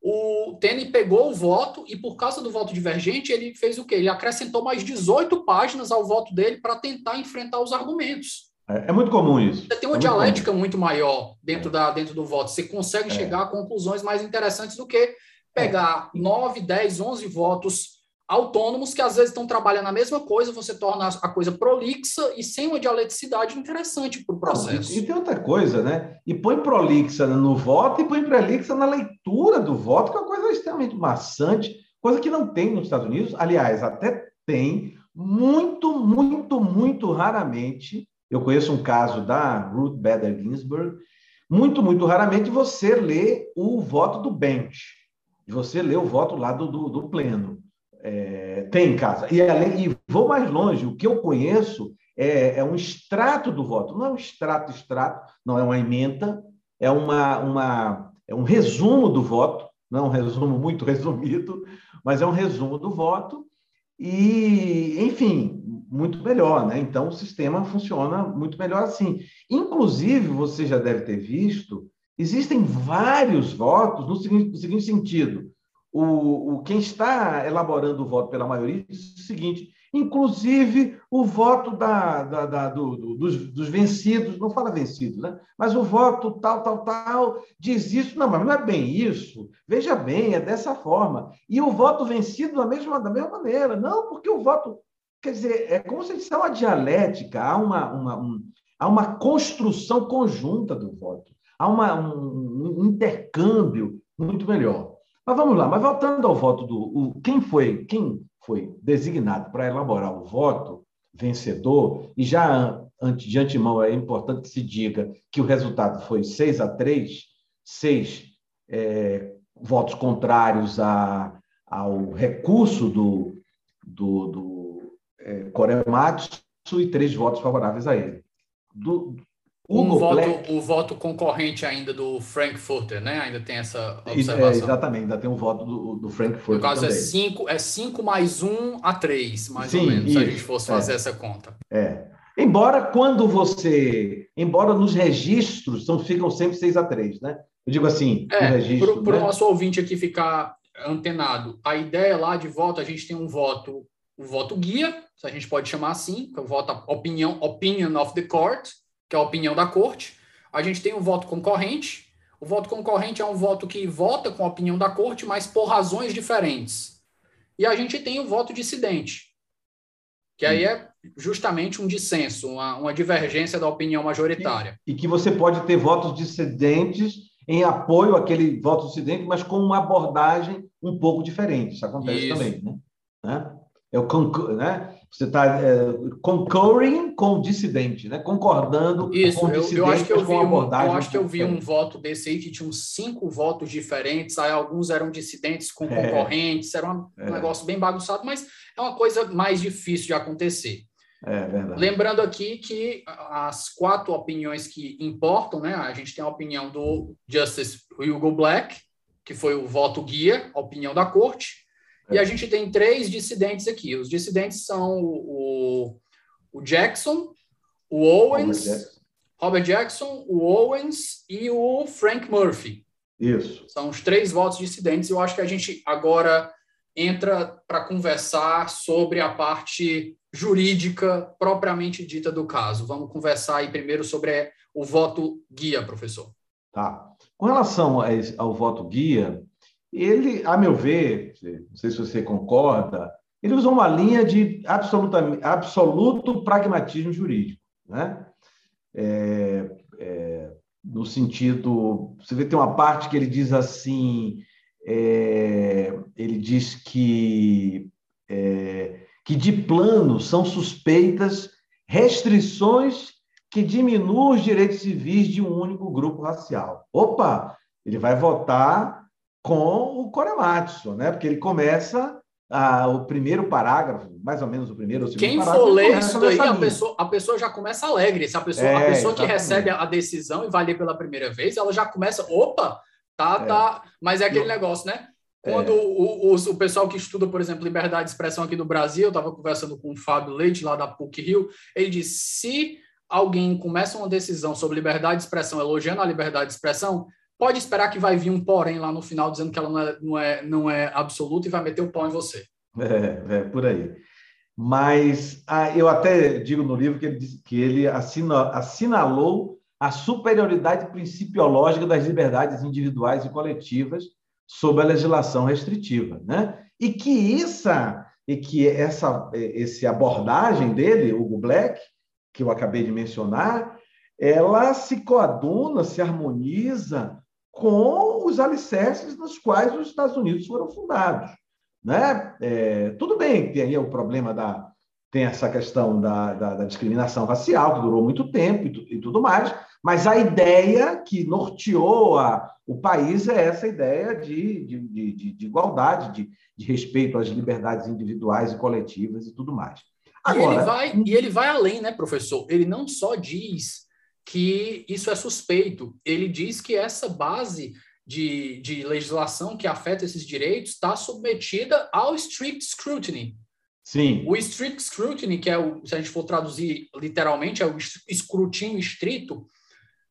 o Tenney pegou o voto e, por causa do voto divergente, ele fez o quê? Ele acrescentou mais 18 páginas ao voto dele para tentar enfrentar os argumentos. É, é muito comum isso. Você tem uma é dialética muito, muito, maior dentro, da, dentro do voto. Você consegue é. chegar a conclusões mais interessantes do que pegar é. 9, 10, 11 votos autônomos que às vezes estão trabalhando a mesma coisa, você torna a coisa prolixa e sem uma dialeticidade interessante para o processo. E, e, tem outra coisa, né? E põe prolixa no voto e põe prolixa na leitura do voto, que é uma coisa extremamente maçante, coisa que não tem nos Estados Unidos. Aliás, até tem, muito, muito, muito raramente. Eu conheço um caso da Ruth Bader Ginsburg. Muito, muito raramente você lê o voto do bench, você lê o voto lá do, do, do pleno é, tem em casa. E, além, e vou mais longe, o que eu conheço é, é, um extrato do voto. Não é um extrato, extrato, não é uma emenda, é, uma, uma, é um resumo do voto, não é um resumo muito resumido, mas é um resumo do voto. E, enfim, muito melhor, né? Então, o sistema funciona muito melhor assim. Inclusive, você já deve ter visto, existem vários votos no seguinte, no seguinte sentido o, o, quem está elaborando o voto pela maioria diz o seguinte: inclusive o voto da, da, da do, do, dos, dos, vencidos, não fala vencidos, né? mas o voto tal, tal, tal, diz isso. Não, mas não é bem isso. Veja bem, é dessa forma. E o voto vencido da mesma, da mesma maneira. Não, porque o voto. Quer dizer, é como se fosse uma dialética, há uma, uma, um, há uma construção conjunta do voto, há uma, um, um intercâmbio muito melhor. Mas vamos lá, mas voltando ao voto do. O, quem foi quem foi designado para elaborar o voto vencedor, e já de antemão é importante que se diga que o resultado foi 6 a 3, seis é, votos contrários a, ao recurso do, do, do é, Korematsu e três votos favoráveis a ele. Do, um voto, Black... o voto concorrente ainda do Frankfurter, né? Ainda tem essa é, observação. É, exatamente, ainda tem um voto do, do Frankfurter. No caso, é também. é 5 é cinco mais 1 um a 3, mais Sim, ou menos, isso, se a gente fosse fazer é. essa conta. É. Embora quando você. Embora nos registros são, ficam sempre 6 a 3, né? Eu digo assim, é, registro, para o né? nosso ouvinte aqui ficar antenado, a ideia lá de voto, a gente tem um voto, o voto guia, se a gente pode chamar assim, que é o voto opinião, opinion of the court, que é a opinião da corte. A gente tem o voto concorrente. O voto concorrente é um voto que vota com a opinião da corte, mas por razões diferentes. E a gente tem o voto dissidente, que aí é justamente um dissenso, uma, uma divergência da opinião majoritária. E, e, que você pode ter votos dissidentes em apoio àquele voto dissidente, mas com uma abordagem um pouco diferente. Isso acontece Isso. também, né? É o né? Você está é, concurring com o dissidente, né? concordando Isso, com o dissidente, eu, eu acho que eu vi um, Eu acho que eu vi um voto desse aí que tinha uns cinco votos diferentes, aí alguns eram dissidentes com é. concorrentes, era um é. negócio bem bagunçado, mas é uma coisa mais difícil de acontecer. É verdade. Lembrando aqui que as quatro opiniões que importam, né? A gente tem a opinião do Justice Hugo Black, que foi o voto guia, a opinião da corte, e a gente tem três dissidentes aqui. Os dissidentes são o, o Jackson, o Owens, Robert Jackson. Robert Jackson, o Owens e o Frank Murphy. Isso. São os três votos dissidentes. Eu acho que a gente agora entra para conversar sobre a parte jurídica propriamente dita do caso. Vamos conversar aí primeiro sobre o voto guia, professor. Tá. Com relação ao voto guia, ele, a meu ver, não sei se você concorda, ele usou uma linha de absoluto pragmatismo jurídico. Né? É, é, no sentido. Você vê, tem uma parte que ele diz assim: é, ele diz que, é, que de plano são suspeitas restrições que diminuam os direitos civis de um único grupo racial. Opa! Ele vai votar com o Korematsu, né? Porque ele começa ah, o primeiro parágrafo, mais ou menos o primeiro ou segundo Quem parágrafo. Quem for ler isso daí, a pessoa, a pessoa já começa alegre. Se a pessoa, é, a pessoa que recebe a decisão e vai ler pela primeira vez, ela já começa, opa, tá, é. tá. Mas é aquele negócio, né? Quando é. o, o, o, pessoal que estuda, por exemplo, liberdade de expressão aqui no Brasil, eu estava conversando com o Fábio Leite, lá da PUC Rio, ele disse: se alguém começa uma decisão sobre liberdade de expressão, elogiando a liberdade de expressão, pode esperar que vai vir um porém lá no final dizendo que ela não é, não é, não é absoluta e vai meter o pau em você. É, é por aí. Mas ah, eu até digo no livro que ele, que ele assina, assinalou a superioridade principiológica das liberdades individuais e coletivas sobre a legislação restritiva, né? E que essa, e que essa esse abordagem dele, Hugo Black, que eu acabei de mencionar, ela se coaduna, se harmoniza com os alicerces nos quais os Estados Unidos foram fundados. Né? É, tudo bem, tem aí o problema da. Tem essa questão da, da, da discriminação racial, que durou muito tempo e, e, tudo mais, mas a ideia que norteou a, o país é essa ideia de, de, de, de igualdade, de, de respeito às liberdades individuais e coletivas e tudo mais. Agora, e, ele vai, e ele vai além, né, professor? Ele não só diz que isso é suspeito, ele diz que essa base de, de legislação que afeta esses direitos está submetida ao strict scrutiny. Sim. O strict scrutiny, que é o, se a gente for traduzir literalmente, é o escrutínio estrito,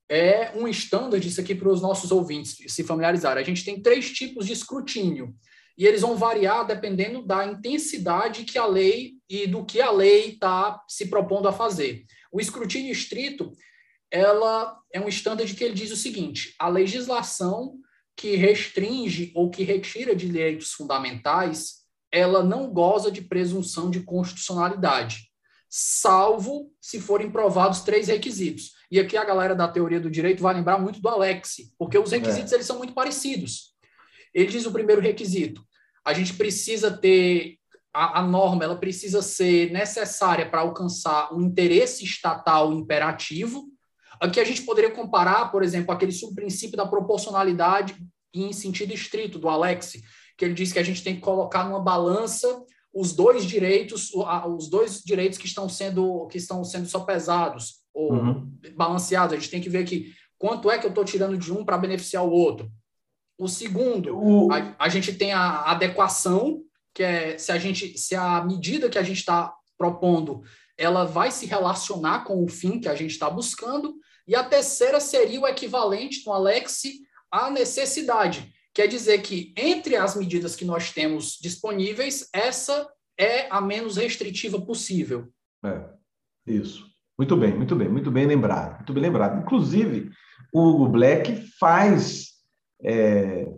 é um standard, isso aqui para os nossos ouvintes se familiarizarem. A gente tem três tipos de escrutínio, e eles vão variar dependendo da intensidade que a lei e do que a lei está se propondo a fazer. O escrutínio estrito, ela é um standard que ele diz o seguinte: a legislação que restringe ou que retira de direitos fundamentais, ela não goza de presunção de constitucionalidade, salvo se forem provados três requisitos. E aqui a galera da teoria do direito vai lembrar muito do Alex, porque os requisitos é. eles são muito parecidos. Ele diz o primeiro requisito: a gente precisa ter a, a norma, ela precisa ser necessária para alcançar um interesse estatal imperativo. Aqui a gente poderia comparar, por exemplo, aquele subprincípio da proporcionalidade em sentido estrito do Alex, que ele diz que a gente tem que colocar numa balança os dois direitos, os dois direitos que estão sendo que estão sendo só pesados ou uhum. balanceados. A gente tem que ver que quanto é que eu estou tirando de um para beneficiar o outro. O segundo. A, a, gente tem a adequação, que é se a gente, se a medida que a gente está propondo, ela vai se relacionar com o fim que a gente está buscando. E a terceira seria o equivalente no Alex à necessidade. Quer dizer que entre as medidas que nós temos disponíveis, essa é a menos restritiva possível. É, isso. Muito bem, muito bem, muito bem lembrado, muito bem lembrado. Inclusive, o Hugo Black faz é,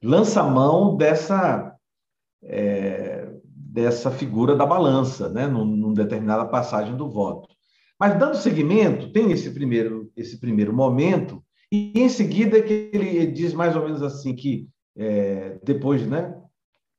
lança mão dessa, é, dessa figura da balança, né, num, num determinada passagem do voto. Mas, dando seguimento, tem esse primeiro, esse primeiro momento, e em seguida que ele diz mais ou menos assim que é, depois, né,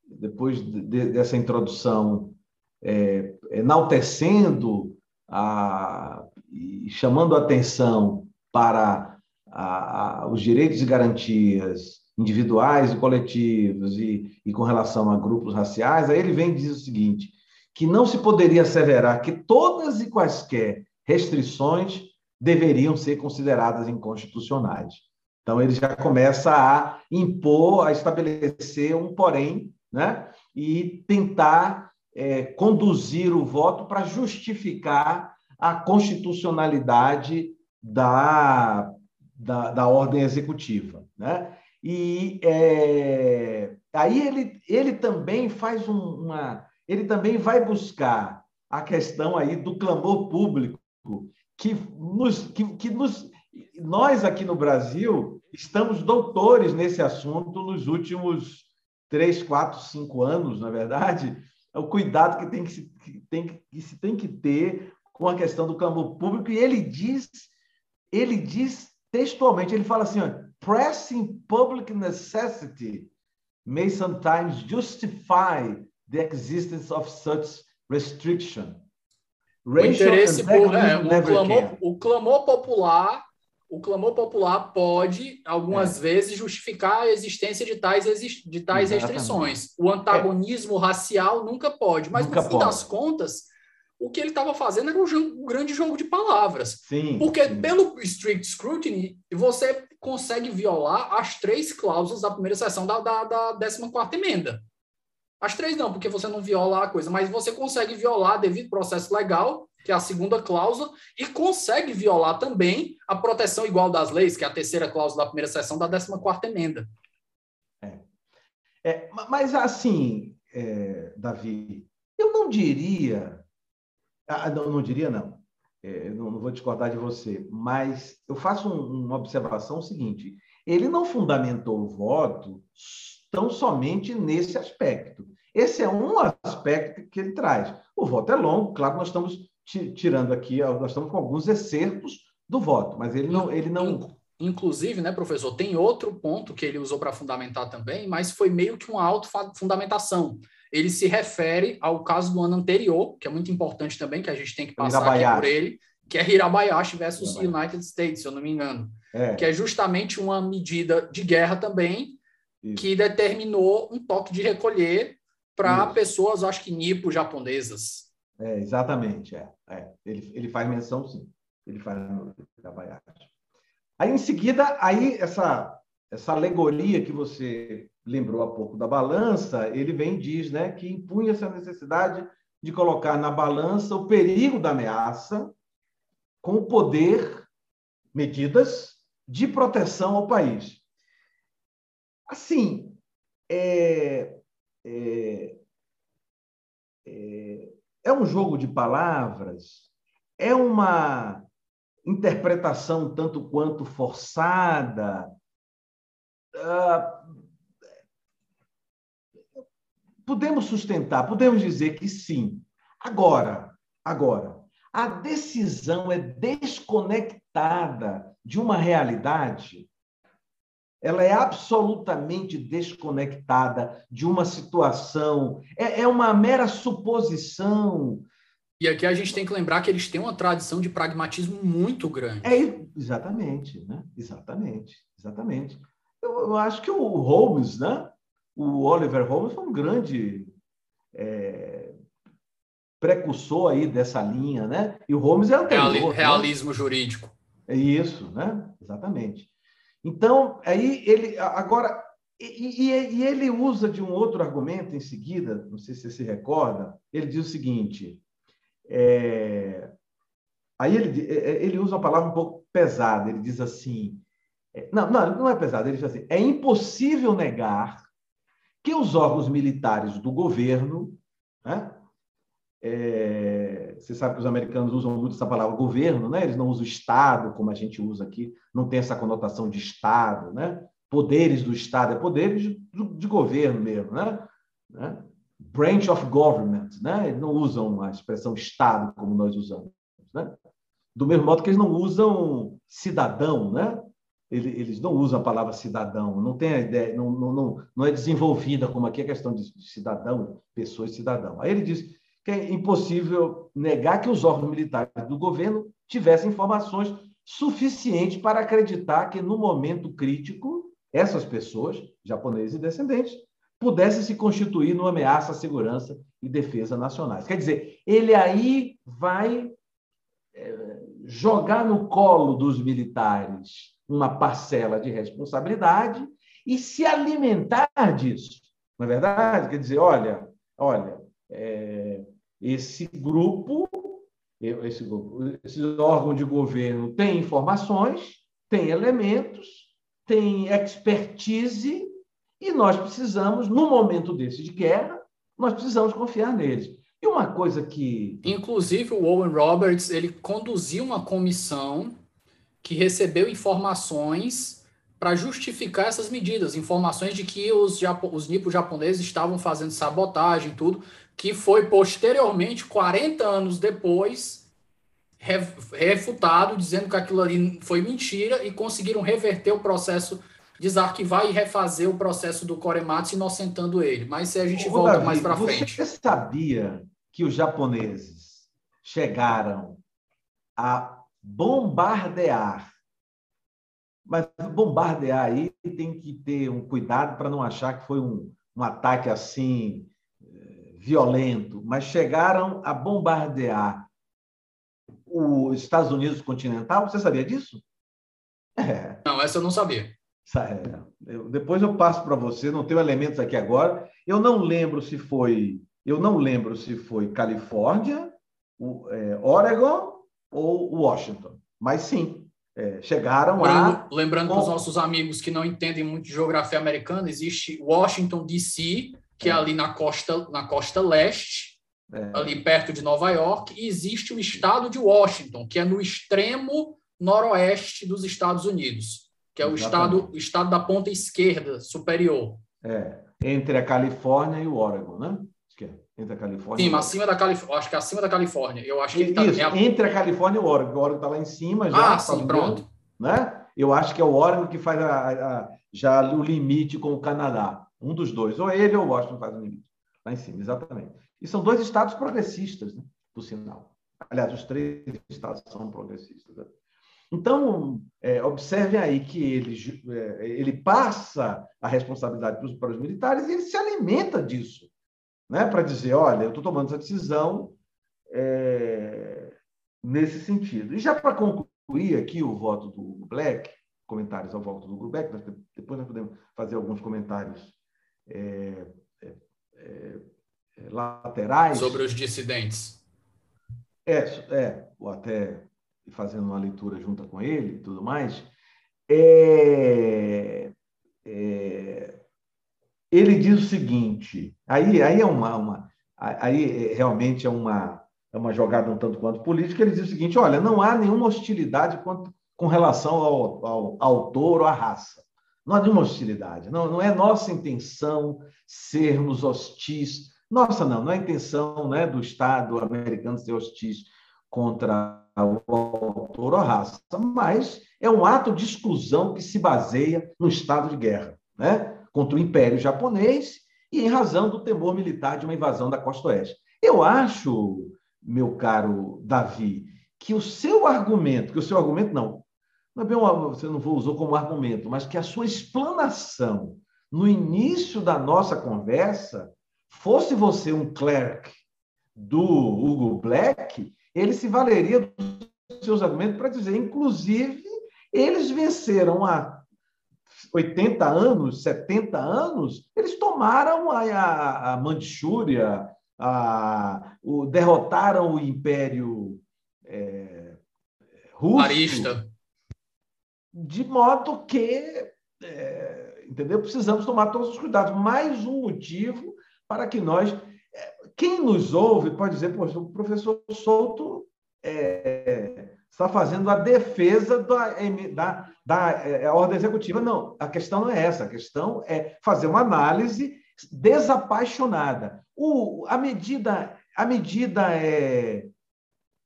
depois de, dessa introdução, é, enaltecendo a, e chamando a atenção para a, a, os direitos e garantias individuais e coletivos e, e com relação a grupos raciais, aí ele vem e diz o seguinte, que não se poderia asseverar que todas e quaisquer restrições deveriam ser consideradas inconstitucionais. Então, ele já começa a impor, a estabelecer um porém, né? e tentar é, conduzir o voto para justificar a constitucionalidade da da, da ordem executiva. Né? E é, aí ele, ele também faz um, uma. Ele também vai buscar a questão aí do clamor público que nos, que, que nos nós aqui no Brasil estamos doutores nesse assunto nos últimos três, quatro, cinco anos, na verdade, é o cuidado que tem que se, que tem, que se tem que ter com a questão do clamor público e ele diz ele diz textualmente, ele fala assim: ó, pressing public necessity may sometimes justify the existence of such restriction. O interesse por, é, o, clamor, o clamor popular o clamor popular pode, algumas é. vezes, justificar a existência de tais, de tais restrições. O antagonismo é. racial nunca pode, mas nunca no fim pode. das contas, o que ele estava fazendo era um, jogo, um, grande jogo de palavras. Sim, Porque sim. pelo strict scrutiny, você consegue violar as três cláusulas da primeira seção da, da, da 14 emenda. As três não, porque você não viola a coisa, mas você consegue violar devido processo legal, que é a segunda cláusula, e consegue violar também a proteção igual das leis, que é a terceira cláusula da primeira seção da 14 emenda. É. É, mas assim, é, Davi, eu não diria ah, não, não diria não. É, não, não, vou discordar de você, mas eu faço um, uma observação seguinte: ele não fundamentou o voto tão somente nesse aspecto. Esse é um aspecto que ele traz. O voto é longo, claro, nós estamos tirando aqui, nós estamos com alguns excertos do voto, mas ele não, ele não Inclusive, né, professor, tem outro ponto que ele usou para fundamentar também, mas foi meio que uma auto-fundamentação. Ele se refere ao caso do ano anterior, que é muito importante também, que a gente tem que passar aqui por ele, que é Hirabayashi versus Hirabayashi. United States, se eu não me engano. É. Que é justamente uma medida de guerra também, Isso. que determinou um toque de recolher para pessoas, acho que nipo-japonesas. É, exatamente, é. é. Ele, ele faz menção, sim. Ele faz Hirabayashi. Aí, em seguida, aí essa, essa alegoria que você lembrou há pouco da balança, ele vem e diz né, que impunha essa necessidade de colocar na balança o perigo da ameaça com o poder, medidas de proteção ao país. Assim, é, é, um jogo de palavras, é uma interpretação tanto quanto forçada. Uh, podemos sustentar, podemos dizer que sim. Agora, agora, a decisão é desconectada de uma realidade. Ela é absolutamente desconectada de uma situação, é, é uma mera suposição e aqui a gente tem que lembrar que eles têm uma tradição de pragmatismo muito grande. É, exatamente, né? Exatamente, exatamente. Eu, eu acho que o Holmes, né? O Oliver Holmes foi um grande é, precursor aí dessa linha, né? E o Holmes é anterior. Reali né? realismo jurídico. É isso, né? Exatamente. Então, aí ele agora e, e, e, ele usa de um outro argumento em seguida, não sei se você se recorda, ele diz o seguinte: é... Aí ele, é, é, ele usa uma palavra um pouco pesada, ele diz assim, é, não, não, não é pesado, ele diz assim, é impossível negar que os órgãos militares do governo, né? É, você sabe que os americanos usam muito essa palavra governo, né? Eles não usam Estado, como a gente usa aqui, não tem essa conotação de Estado, né? Poderes do Estado, é poderes de, de governo mesmo, né? né? branch of government, né? Eles não usam a expressão Estado como nós usamos, né? Do mesmo modo que eles não usam cidadão, né? Eles não usam a palavra cidadão, não tem a ideia, não, não, não é desenvolvida como aqui a questão de cidadão, pessoa e cidadão. Aí ele diz que é impossível negar que os órgãos militares do governo tivessem informações suficientes para acreditar que, no momento crítico, essas pessoas, japoneses e descendentes, pudesse se constituir numa ameaça à segurança e defesa nacionais. Quer dizer, ele aí vai é, jogar no colo dos militares uma parcela de responsabilidade e se alimentar disso. Não é verdade? Quer dizer, olha, olha, é, esse grupo, esse, grupo, esse órgão de governo tem informações, tem elementos, tem expertise e nós precisamos, no momento desse de guerra, nós precisamos confiar neles. E uma coisa que. Inclusive, o Owen Roberts ele conduziu uma comissão que recebeu informações para justificar essas medidas, informações de que os, os nipos japoneses estavam fazendo sabotagem e tudo, que foi posteriormente, 40 anos depois, refutado, dizendo que aquilo ali foi mentira e conseguiram reverter o processo desarquivar e refazer o processo do Korematsu inocentando ele. Mas se a gente Ô, volta Davi, mais para frente. Você sabia que os japoneses chegaram a bombardear? Mas bombardear aí tem que ter um cuidado para não achar que foi um, um ataque assim violento, mas chegaram a bombardear os Estados Unidos continental. Você sabia disso? É. Não, essa eu não sabia. É, eu, depois eu passo para você, não tenho elementos aqui agora. Eu não lembro se foi, eu não lembro se foi Califórnia, o, é, Oregon ou Washington, mas sim, é, chegaram lá. Lembrando com... para os nossos amigos que não entendem muito de geografia americana, existe Washington D.C., que é. é. ali na costa, na costa leste, é. ali perto de Nova York, e existe o estado de Washington, que é no extremo noroeste dos Estados Unidos que é o estado, o estado da ponta esquerda superior. É. entre a Califórnia e o Oregon, né? Acho que é entre a Califórnia. Sim, acima da Califórnia. Acho que é acima da Califórnia. Eu acho que tá, Isso, é a... entre a Califórnia e o Oregon. O Oregon está lá em cima já. Ah, sim, pronto. Né? Eu acho que é o Oregon que faz a, a, já o limite com o Canadá. Um dos dois. Ou ele ou Washington faz o limite. Lá em cima, exatamente. E são dois estados progressistas, né? por sinal. Aliás, os três estados são progressistas. Né? Então, é, observe aí que ele, é, ele passa a responsabilidade para os, para os militares e ele se alimenta disso, né? para dizer, olha, eu estou tomando essa decisão é, nesse sentido. E já para concluir aqui o voto do Black, comentários ao voto do Black, depois nós podemos fazer alguns comentários é, é, laterais. Sobre os dissidentes. É, é, ou até fazendo uma leitura junto com ele e tudo mais, é, é, ele diz o seguinte, aí, aí é uma, uma aí realmente é uma, é uma jogada um tanto quanto política, ele diz o seguinte, olha, não há nenhuma hostilidade quanto, com relação ao, ao, ao autor ou à raça. Não há nenhuma hostilidade. Não, não é nossa intenção sermos hostis. Nossa, não, não é intenção né, do Estado americano ser hostis contra o autor ou a raça, mas é um ato de exclusão que se baseia no estado de guerra, né? contra o Império Japonês e em razão do temor militar de uma invasão da costa oeste. Eu acho, meu caro Davi, que o seu argumento, que o seu argumento não, não é bem uma, você não usou como argumento, mas que a sua explanação no início da nossa conversa fosse você um clerk do Hugo Black, ele se valeria dos seus argumentos para dizer, inclusive, eles venceram há 80 anos, 70 anos, eles tomaram a, a, a Manchúria, a, o, derrotaram o Império é, Russo. Marista. De modo que, é, entendeu? Precisamos tomar todos os cuidados. Mais um motivo para que nós quem nos ouve pode dizer, poxa, o professor Souto é, está fazendo a defesa da, da, da é, ordem executiva. Não, a questão não é essa. A questão é fazer uma análise desapaixonada. O, a medida, a medida é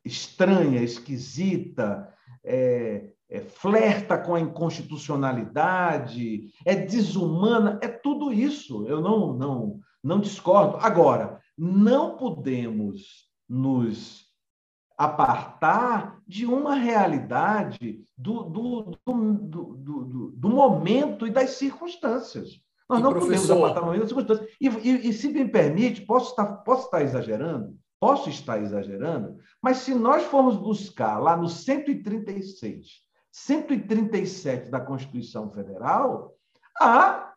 estranha, esquisita, é, é, flerta com a inconstitucionalidade, é desumana, é tudo isso. Eu não, não, não discordo. Agora, não podemos nos apartar de uma realidade do, do, do, do, do momento e das circunstâncias. Nós e não professor... podemos apartar do momento das circunstâncias. E, e, e, se me permite, posso estar, posso estar exagerando? Posso estar exagerando, mas se nós formos buscar lá no 136, 137 da Constituição Federal, há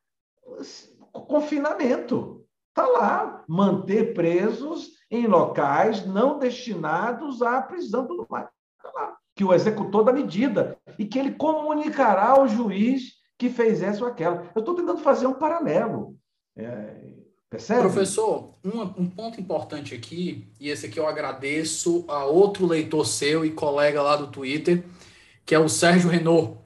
confinamento. Está lá, manter presos em locais não destinados à prisão, tudo mais. Está lá. Que o executor da medida e que ele comunicará ao juiz que fez essa ou aquela. Eu estou tentando fazer um paralelo. É, percebe? Professor, um, um ponto importante aqui, e esse aqui eu agradeço a outro leitor seu e colega lá do Twitter, que é o Sérgio Renault.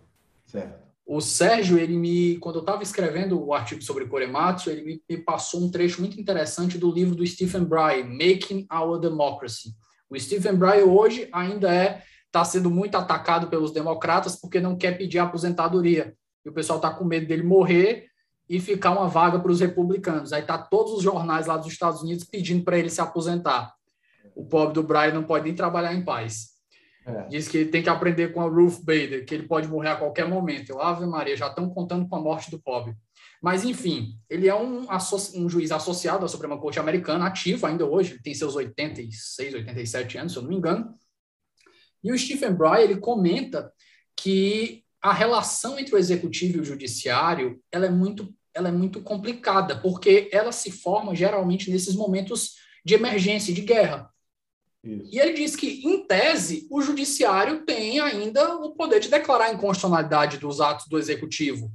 Certo. O Sérgio, ele me, quando eu estava escrevendo o artigo sobre Korematsu, ele me, me, passou um trecho muito interessante do livro do Stephen Bry, Making Our Democracy. O Stephen Bry hoje ainda é está sendo muito atacado pelos democratas porque não quer pedir aposentadoria. E o pessoal está com medo dele morrer e ficar uma vaga para os republicanos. Aí tá todos os jornais lá dos Estados Unidos pedindo para ele se aposentar. O pobre do Brian não pode nem trabalhar em paz. É. Diz que ele tem que aprender com a Ruth Bader, que ele pode morrer a qualquer momento. Eu, Ave Maria, já estão contando com a morte do pobre. Mas, enfim, ele é um, um juiz associado à Suprema Corte Americana, ativo ainda hoje, tem seus 86, 87 anos, se eu não me engano. E o Stephen Bry, ele comenta que a relação entre o executivo e o judiciário, ela é muito, ela é muito complicada, porque ela se forma geralmente nesses momentos de emergência, de guerra. Isso. E ele diz que, em tese, o judiciário tem ainda o poder de declarar a inconstitucionalidade dos atos do executivo.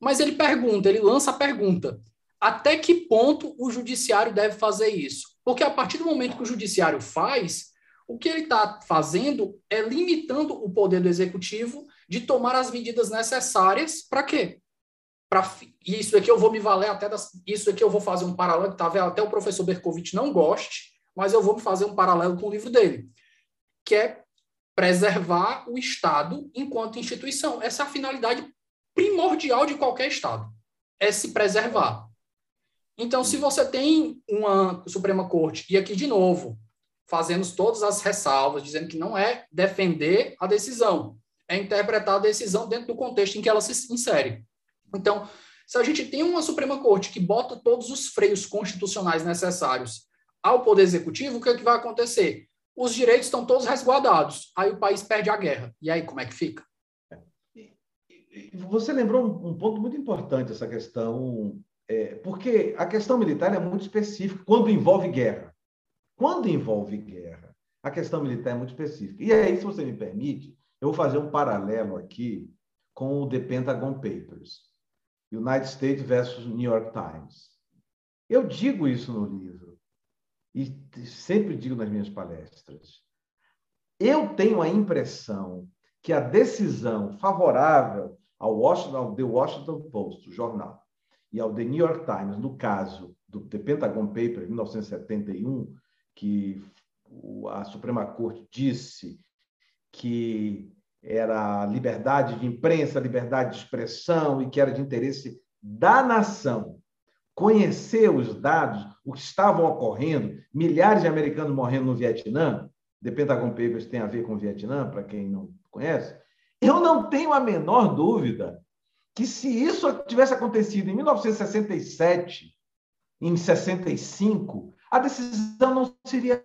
Mas ele pergunta, ele lança a pergunta: até que ponto o judiciário deve fazer isso? Porque a partir do momento que o judiciário faz, o que ele está fazendo é limitando o poder do executivo de tomar as medidas necessárias para quê? Pra, isso aqui eu vou me valer até das, isso aqui eu vou fazer um paralelo que talvez até o professor Berkovitch não goste, mas eu vou fazer um paralelo com o livro dele, que é preservar o Estado enquanto instituição. Essa é a finalidade primordial de qualquer Estado, é se preservar. Então, se você tem uma Suprema Corte, e aqui de novo, fazendo todas as ressalvas, dizendo que não é defender a decisão, é interpretar a decisão dentro do contexto em que ela se insere. Então, se a gente tem uma Suprema Corte que bota todos os freios constitucionais necessários ao Poder Executivo, o que, é que vai acontecer? Os direitos estão todos resguardados, aí o país perde a guerra. E aí, como é que fica? Você lembrou um ponto muito importante, essa questão, é, porque a questão militar é muito específica quando envolve guerra. Quando envolve guerra, a questão militar é muito específica. E aí, se você me permite, eu vou fazer um paralelo aqui com o The Pentagon Papers, United States versus New York Times. Eu digo isso no livro e sempre digo nas minhas palestras. Eu tenho a impressão que a decisão favorável ao Washington, ao The Washington Post, o jornal, e ao The New York Times, no caso do The Pentagon Papers, 1971, que a Suprema Corte disse que era liberdade de imprensa, liberdade de expressão e que era de interesse da nação conhecer os dados, o que estavam ocorrendo, milhares de americanos morrendo no Vietnã, The Pentagon Papers tem a ver com o Vietnã, para quem não conhece, eu não tenho a menor dúvida que se isso tivesse acontecido em 1967, em 65, a decisão não seria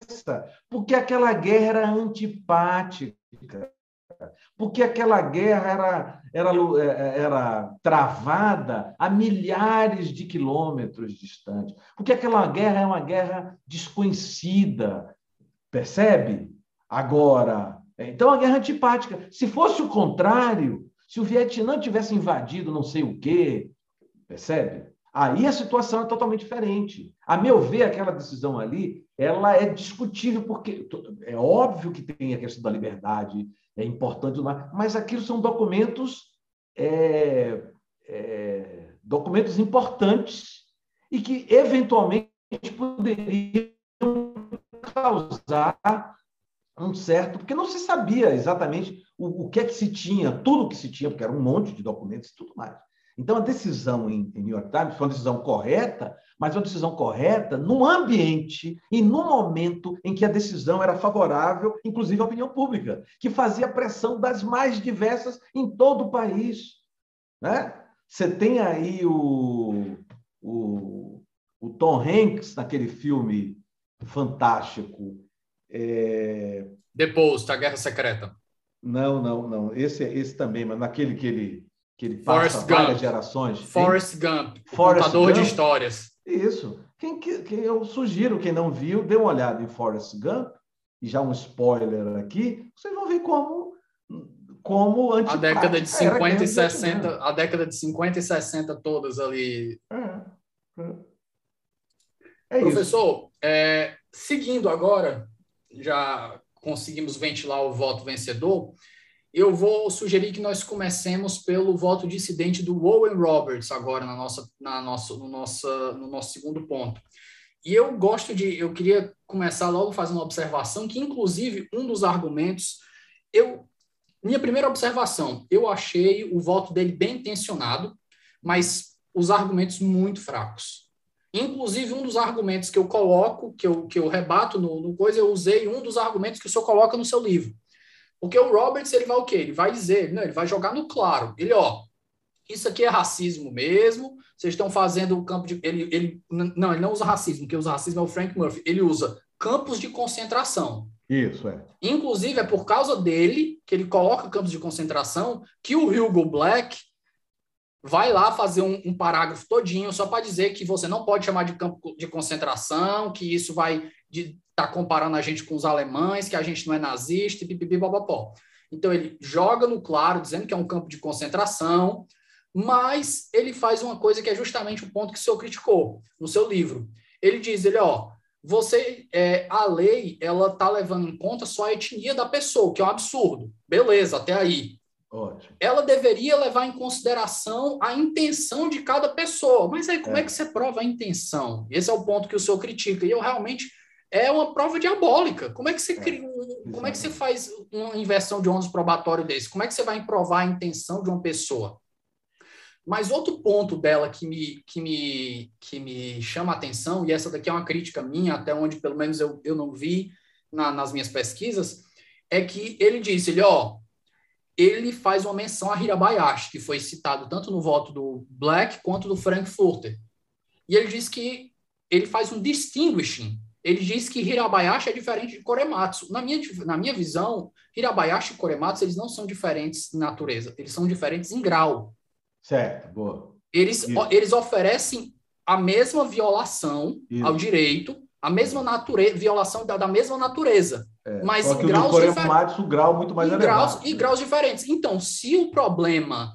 essa, porque aquela guerra era antipática, porque aquela guerra era, era, é, era travada a milhares de quilômetros distante, porque aquela guerra é uma guerra desconhecida, percebe? Agora, então a guerra antipática. Se fosse o contrário, se o Vietnã tivesse invadido não sei o quê, percebe? Aí a situação é totalmente diferente. A meu ver, aquela decisão ali, ela é discutível, porque é óbvio que tem a questão da liberdade, é importante, mas aquilo são documentos, é, é, documentos importantes e que, eventualmente, poderiam causar um certo, porque não se sabia exatamente o, o que é que se tinha, tudo o que se tinha, porque era um monte de documentos e tudo mais. Então, a decisão em, em New York Times foi uma decisão correta, mas uma decisão correta no ambiente e no momento em que a decisão era favorável, inclusive à opinião pública, que fazia pressão das mais diversas em todo o país. Né? Você tem aí o, o, o Tom Hanks naquele filme fantástico. É... Depois, a Guerra Secreta. Não, não, não. Esse, esse também, mas naquele que ele que ele passa Forrest várias Gump. gerações. Forrest Gump, Forrest contador Gump. de histórias. Isso. Quem, quem, eu sugiro, quem não viu, dê uma olhada em Forrest Gump, e já um spoiler aqui, vocês vão ver como como a década de 50 e 60, a década de 50 e 60 todas ali. É, é. é Professor, seguindo agora, já conseguimos ventilar o voto vencedor eu vou sugerir que nós comecemos pelo voto dissidente do Owen Roberts agora na nossa, na nossa, no, nossa, no nosso segundo ponto. E eu gosto de, eu queria começar logo fazendo uma observação que, inclusive, um dos argumentos, eu, minha primeira observação, eu achei o voto dele bem intencionado, mas os argumentos muito fracos. Inclusive, um dos argumentos que eu coloco, que eu, que eu rebato no, no coisa, eu usei um dos argumentos que o senhor coloca no seu livro porque o Roberts, ele vai o quê? Ele vai dizer, não, ele vai jogar no claro. Ele, ó, isso aqui é racismo mesmo, vocês estão fazendo o campo de... Ele, ele, não, ele não usa racismo, quem usa racismo é o Frank Murphy. Ele usa campos de concentração. Isso, é. Inclusive, é por causa dele que ele coloca campos de concentração que o Hugo Black vai lá fazer um, um parágrafo todinho só para dizer que você não pode chamar de campo de concentração, que isso vai de tá comparando a gente com os alemães, que a gente não é nazista, e pipipi. Então, ele joga no claro, dizendo que é um campo de concentração, mas ele faz uma coisa que é justamente o ponto que o senhor criticou no seu livro. Ele diz, ele, ó, você, é, a lei, ela tá levando em conta só a etnia da pessoa, que é um absurdo. Beleza, até aí. Ótimo. ela deveria levar em consideração a intenção de cada pessoa. Mas aí, como é, é que você prova a intenção? Esse é o ponto que o senhor critica. E eu realmente é uma prova diabólica. Como é que você é, cria, como é que você faz uma inversão de ônus probatório desse? Como é que você vai provar a intenção de uma pessoa? Mas outro ponto dela que me, que me, que me chama a atenção, e essa daqui é uma crítica minha, até onde pelo menos eu, eu não vi na, nas minhas pesquisas, é que ele disse, ele, ó, ele faz uma menção a Hirabayashi, que foi citado tanto no voto do Black quanto do Frankfurter. E ele diz que ele faz um distinguishing ele diz que Hirabayashi é diferente de Korematsu. Na minha, na minha visão, Hirabayashi e Korematsu eles não são diferentes em natureza, eles são diferentes em grau. Certo, boa. Eles, eles oferecem a mesma violação Isso. ao direito, a mesma natureza, violação da, da mesma natureza. É, mas em graus diferentes. o grau muito mais em elevado. Graus, em graus diferentes. Então, se o problema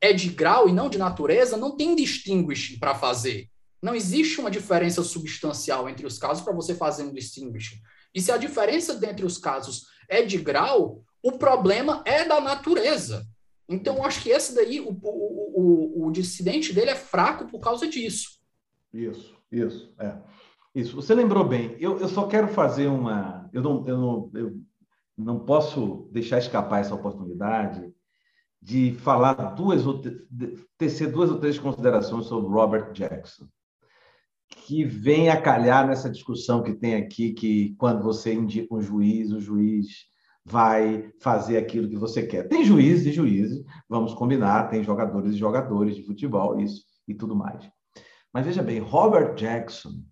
é de grau e não de natureza, não tem distinguish para fazer. Não existe uma diferença substancial entre os casos para você fazer um distinguishing. E se a diferença entre os casos é de grau, o problema é da natureza. Então, acho que esse daí, o, o, o, o dissidente dele é fraco por causa disso. Isso, isso, é. Isso. Você lembrou bem. Eu, eu só quero fazer uma. Eu não, eu, não, eu não posso deixar escapar essa oportunidade de falar duas ou tecer duas ou três considerações sobre Robert Jackson que vem a calhar nessa discussão que tem aqui, que quando você indica um juiz, o juiz vai fazer aquilo que você quer. Tem juízes e juízes, vamos combinar, tem jogadores e jogadores de futebol, isso e tudo mais. Mas veja bem, Robert Jackson,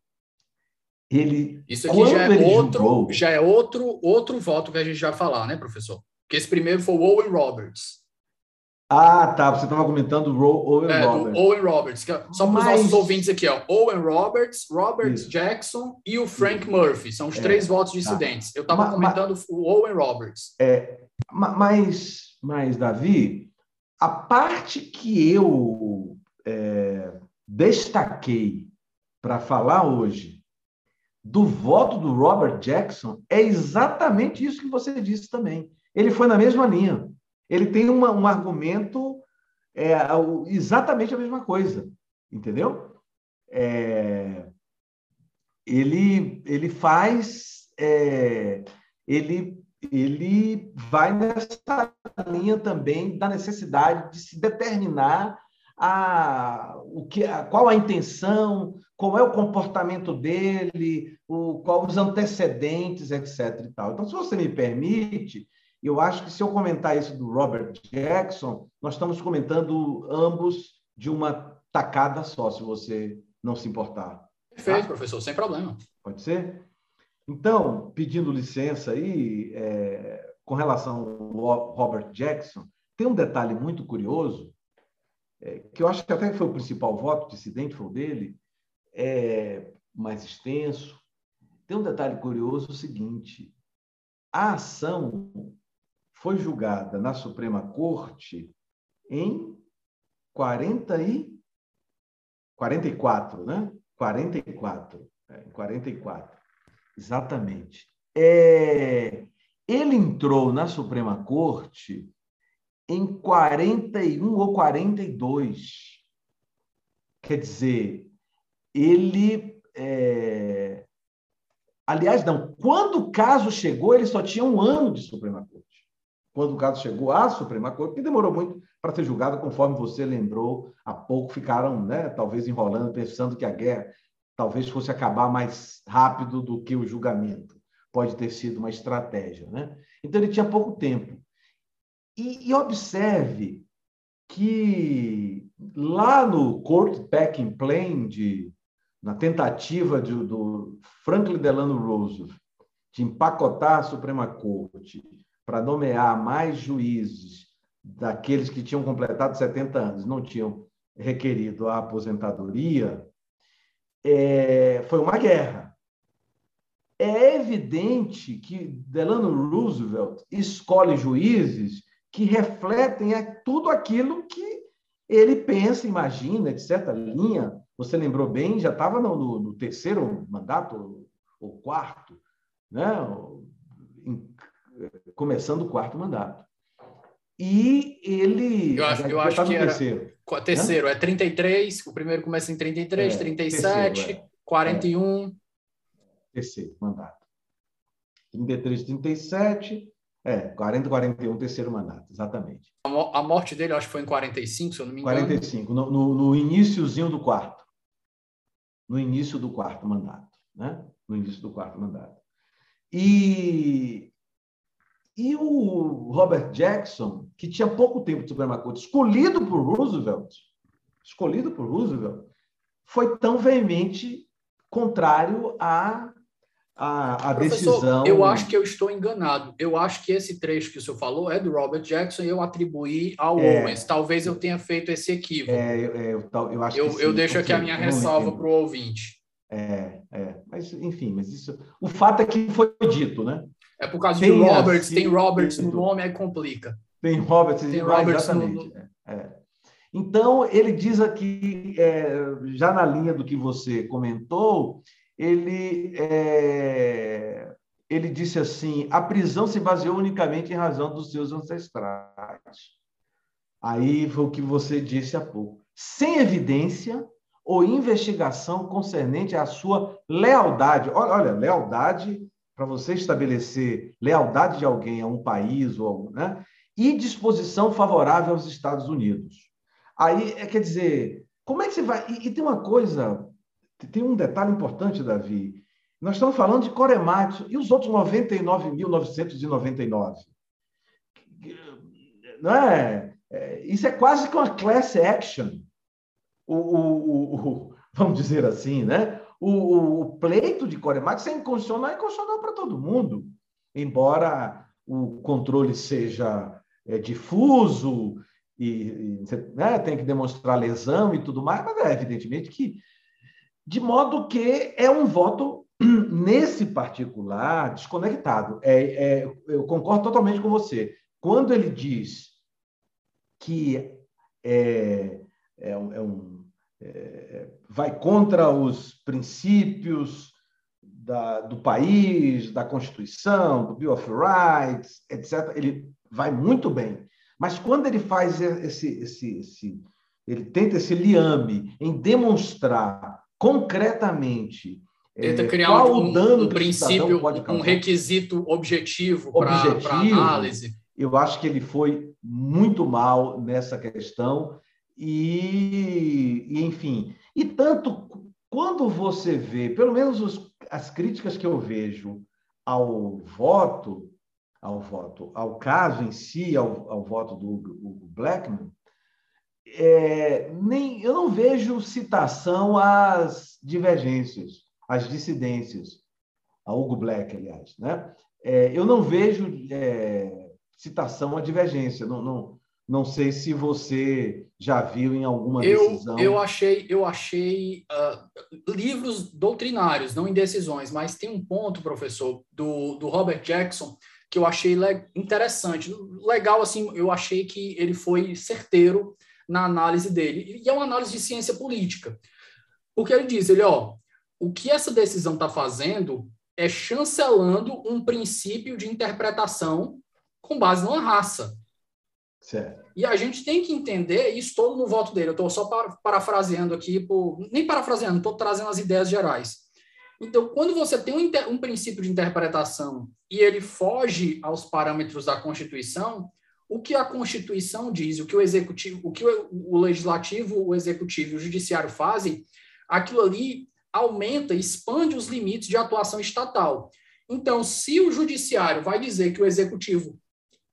ele Isso aqui já é outro, jogou, já é outro outro voto que a gente já falar, né, professor? Porque esse primeiro foi o Owen Roberts. Ah, tá. Você estava comentando o Owen é, Roberts. Owen Roberts. É, só para os Mas... nossos ouvintes aqui, ó. Owen Roberts, Robert Isso. Jackson e o Frank Murphy. São os é, três votos dissidentes. Tá. Eu estava comentando o Owen Roberts. É, mas, mas, Davi, a parte que eu é, destaquei para falar hoje do voto do Robert Jackson é exatamente isso que você disse também. Ele foi na mesma linha ele tem uma, um argumento é, exatamente a mesma coisa, entendeu? É, ele, ele faz, é, ele, ele vai nessa linha também da necessidade de se determinar a, o que, a, qual a intenção, qual é o comportamento dele, o, qual os antecedentes, etc. E tal. Então, se você me permite, eu acho que se eu comentar isso do Robert Jackson, nós estamos comentando ambos de uma tacada só, se você não se importar. Perfeito, tá? professor, sem problema. Pode ser? Então, pedindo licença aí, é, com relação ao Robert Jackson, tem um detalhe muito curioso, é, que eu acho que até foi o principal voto dissidente, foi o dele, é mais extenso. Tem um detalhe curioso o seguinte: a ação foi julgada na Suprema Corte em 40 e 44, né? 44, é, 44, exatamente. É, ele entrou na Suprema Corte em 41 ou 42. Quer dizer, ele. É... Aliás, não, quando o caso chegou, ele só tinha um ano de Suprema Corte quando o caso chegou à Suprema Corte, que demorou muito para ser julgado, conforme você lembrou, há pouco ficaram, né, talvez enrolando, pensando que a guerra talvez fosse acabar mais rápido do que o julgamento. Pode ter sido uma estratégia. Né? Então, ele tinha pouco tempo. E, e observe que lá no Court Packing Plan, de, na tentativa de, do Franklin Delano Roosevelt de empacotar a Suprema Corte para nomear mais juízes daqueles que tinham completado 70 anos, não tinham requerido a aposentadoria, é, foi uma guerra. É evidente que Delano Roosevelt escolhe juízes que refletem tudo aquilo que ele pensa, imagina, etc. Linha, você lembrou bem, já estava no, no, no, terceiro mandato, ou quarto, né? Começando o quarto mandato. e ele. Eu acho, eu acho que era. Terceiro, terceiro é 33, o primeiro começa em 33, é, 37, terceiro, é. 41. É. Terceiro mandato. 33, 37, é, 40, 41, terceiro mandato, exatamente. A morte dele, acho que foi em 45, se eu não me engano. 45, no, no, no iníciozinho do quarto. No início do quarto mandato, né? No início do quarto mandato. E, e o Robert Jackson, que tinha pouco tempo de Suprema Corte, escolhido por Roosevelt, escolhido por Roosevelt, foi tão veemente contrário à, à, à decisão. Eu acho que eu estou enganado. Eu acho que esse trecho que o senhor falou é do Robert Jackson e eu atribuí ao é, Owens. Talvez eu tenha feito esse equívoco. É, é, eu, eu, acho eu, eu deixo aqui a minha ressalva para o ouvinte. É, é, mas enfim, mas isso. O fato é que foi dito, né? É por causa tem de Roberts, tem Roberts no nome, aí complica. Tem Roberts, tem Roberts exatamente. No... É. Então, ele diz aqui, é, já na linha do que você comentou, ele, é, ele disse assim: a prisão se baseou unicamente em razão dos seus ancestrais. Aí foi o que você disse há pouco. Sem evidência ou investigação concernente à sua lealdade. Olha, olha lealdade para você estabelecer lealdade de alguém a um país ou né? e disposição favorável aos Estados Unidos. Aí, é, quer dizer, como é que você vai. E, e tem uma coisa, tem um detalhe importante, Davi. Nós estamos falando de Korematsu e os outros 99.999. Não é? é? Isso é quase que uma class action. O, o, o, vamos dizer assim, né? O, o pleito de Coremax é inconstitucional, é inconstitucional para todo mundo, embora o controle seja é, difuso e, e né, tem que demonstrar lesão e tudo mais, mas é evidentemente que, de modo que é um voto nesse particular desconectado. É, é, eu concordo totalmente com você. Quando ele diz que é, é, um, é um é, vai contra os princípios da, do país, da Constituição, do Bill of Rights, etc., ele vai muito bem. Mas quando ele faz esse, esse, esse ele tenta esse liame em demonstrar concretamente Tenta é, criar qual um, o dano um princípio, um requisito objetivo, objetivo para análise. Eu acho que ele foi muito mal nessa questão e, e, enfim, e tanto quando você vê, pelo menos os, as críticas que eu vejo ao voto, ao voto, ao caso em si, ao, ao voto do Hugo Blackman, é, nem eu não vejo citação às divergências, às dissidências, a Hugo Black, aliás, né? É, eu não vejo é, citação à divergência, não, não, não sei se você já viu em alguma eu, decisão. Eu achei, eu achei uh, livros doutrinários, não em decisões, mas tem um ponto, professor, do, do Robert Jackson que eu achei interessante. Legal, assim, eu achei que ele foi certeiro na análise dele. E é uma análise de ciência política. Porque ele diz, ele, ó, o que essa decisão está fazendo é chancelando um princípio de interpretação com base numa raça. Certo. E a gente tem que entender, e estou no voto dele, eu estou só parafraseando aqui, por, nem parafraseando, estou trazendo as ideias gerais. Então, quando você tem um, um, princípio de interpretação e ele foge aos parâmetros da Constituição, o que a Constituição diz, o que o executivo, o que o legislativo, o executivo e o judiciário fazem, aquilo ali aumenta, expande os limites de atuação estatal. Então, se o judiciário vai dizer que o executivo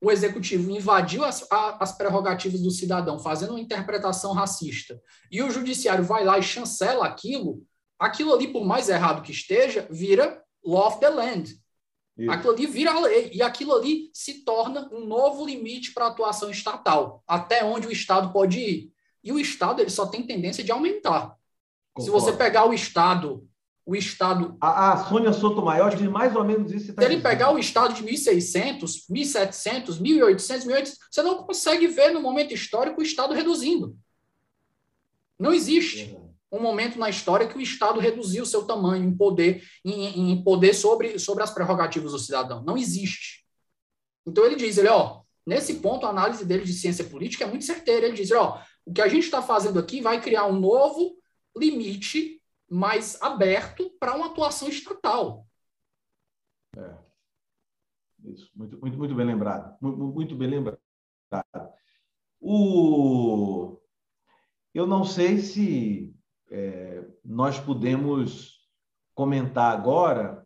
o executivo invadiu as, as prerrogativas do cidadão, fazendo uma interpretação racista, e o judiciário vai lá e chancela aquilo, aquilo ali, por mais errado que esteja, vira law of the land. Isso. Aquilo ali vira lei, e aquilo ali se torna um novo limite para a atuação estatal, até onde o Estado pode ir. E o Estado ele só tem tendência de aumentar. Concordo. Se você pegar o Estado o estado. A, a Sônia Sotomayor diz mais ou menos isso. Tá se ele pegar o estado de 1600, 1700, 1800, 1800, você não consegue ver no momento histórico o estado reduzindo. Não existe um momento na história que o estado reduziu o seu tamanho em poder, em, em poder sobre, sobre as prerrogativas do cidadão. Não existe. Então ele diz, ele, ó, Nesse ponto, a análise dele de ciência política é muito certeira. Ele diz: ó, o que a gente está fazendo aqui vai criar um novo limite mais aberto para uma atuação estatal. É. Isso, muito, muito, muito bem lembrado. Muito, muito bem lembrado. O... Eu não sei se é, nós podemos comentar agora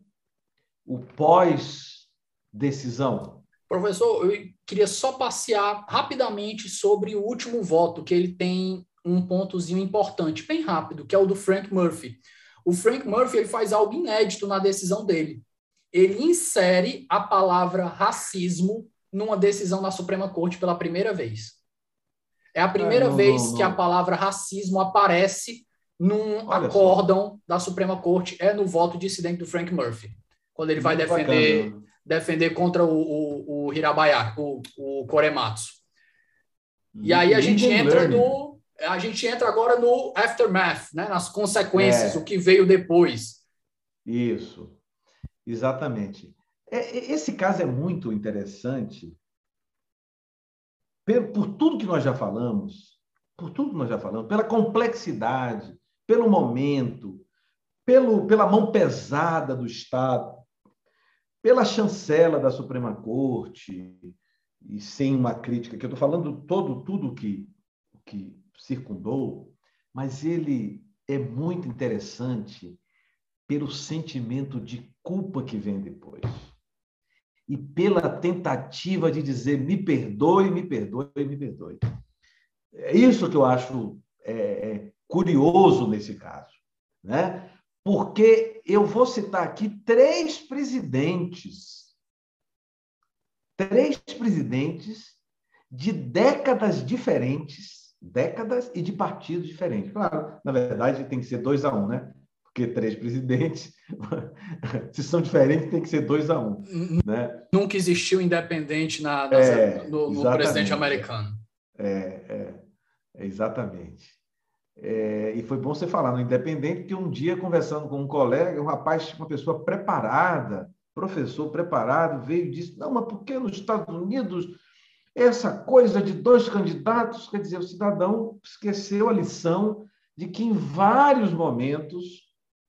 o pós-decisão. Professor, eu queria só passear rapidamente sobre o último voto, que ele tem um pontozinho importante, bem rápido, que é o do Frank Murphy. O Frank Murphy ele faz algo inédito na decisão dele. Ele insere a palavra racismo numa decisão na Suprema Corte pela primeira vez. É a primeira é, não, vez não, não. que a palavra racismo aparece num Olha acórdão só. da Suprema Corte, é no voto dissidente do Frank Murphy, quando ele vai defender, defender contra o, o, o Hirabayá, o, o Korematsu. E aí a gente entra no a gente entra agora no aftermath, né? nas consequências, é. o que veio depois. Isso, exatamente. É, esse caso é muito interessante por tudo que nós já falamos, por tudo que nós já falamos, pela complexidade, pelo momento, pelo, pela mão pesada do Estado, pela chancela da Suprema Corte, e sem uma crítica, que eu estou falando todo tudo que, que circundou, mas ele é muito interessante pelo sentimento de culpa que vem depois. E pela tentativa de dizer me perdoe, me perdoe, me perdoe. É isso que eu acho é, é, curioso nesse caso. Né? Porque eu vou citar aqui três presidentes. Três presidentes de décadas diferentes décadas e de partidos diferentes. Claro, na verdade, tem que ser dois a um, né? Porque três presidentes, se são diferentes, tem que ser dois a um. Né? Nunca existiu independente na, é, no, no presidente americano. É, é, exatamente. É, e foi bom você falar no independente, porque um dia, conversando com um colega, um rapaz, uma pessoa preparada, professor preparado, veio e disse: Não, mas por que nos Estados Unidos essa coisa de dois candidatos, quer dizer, o cidadão esqueceu a lição de que em vários momentos,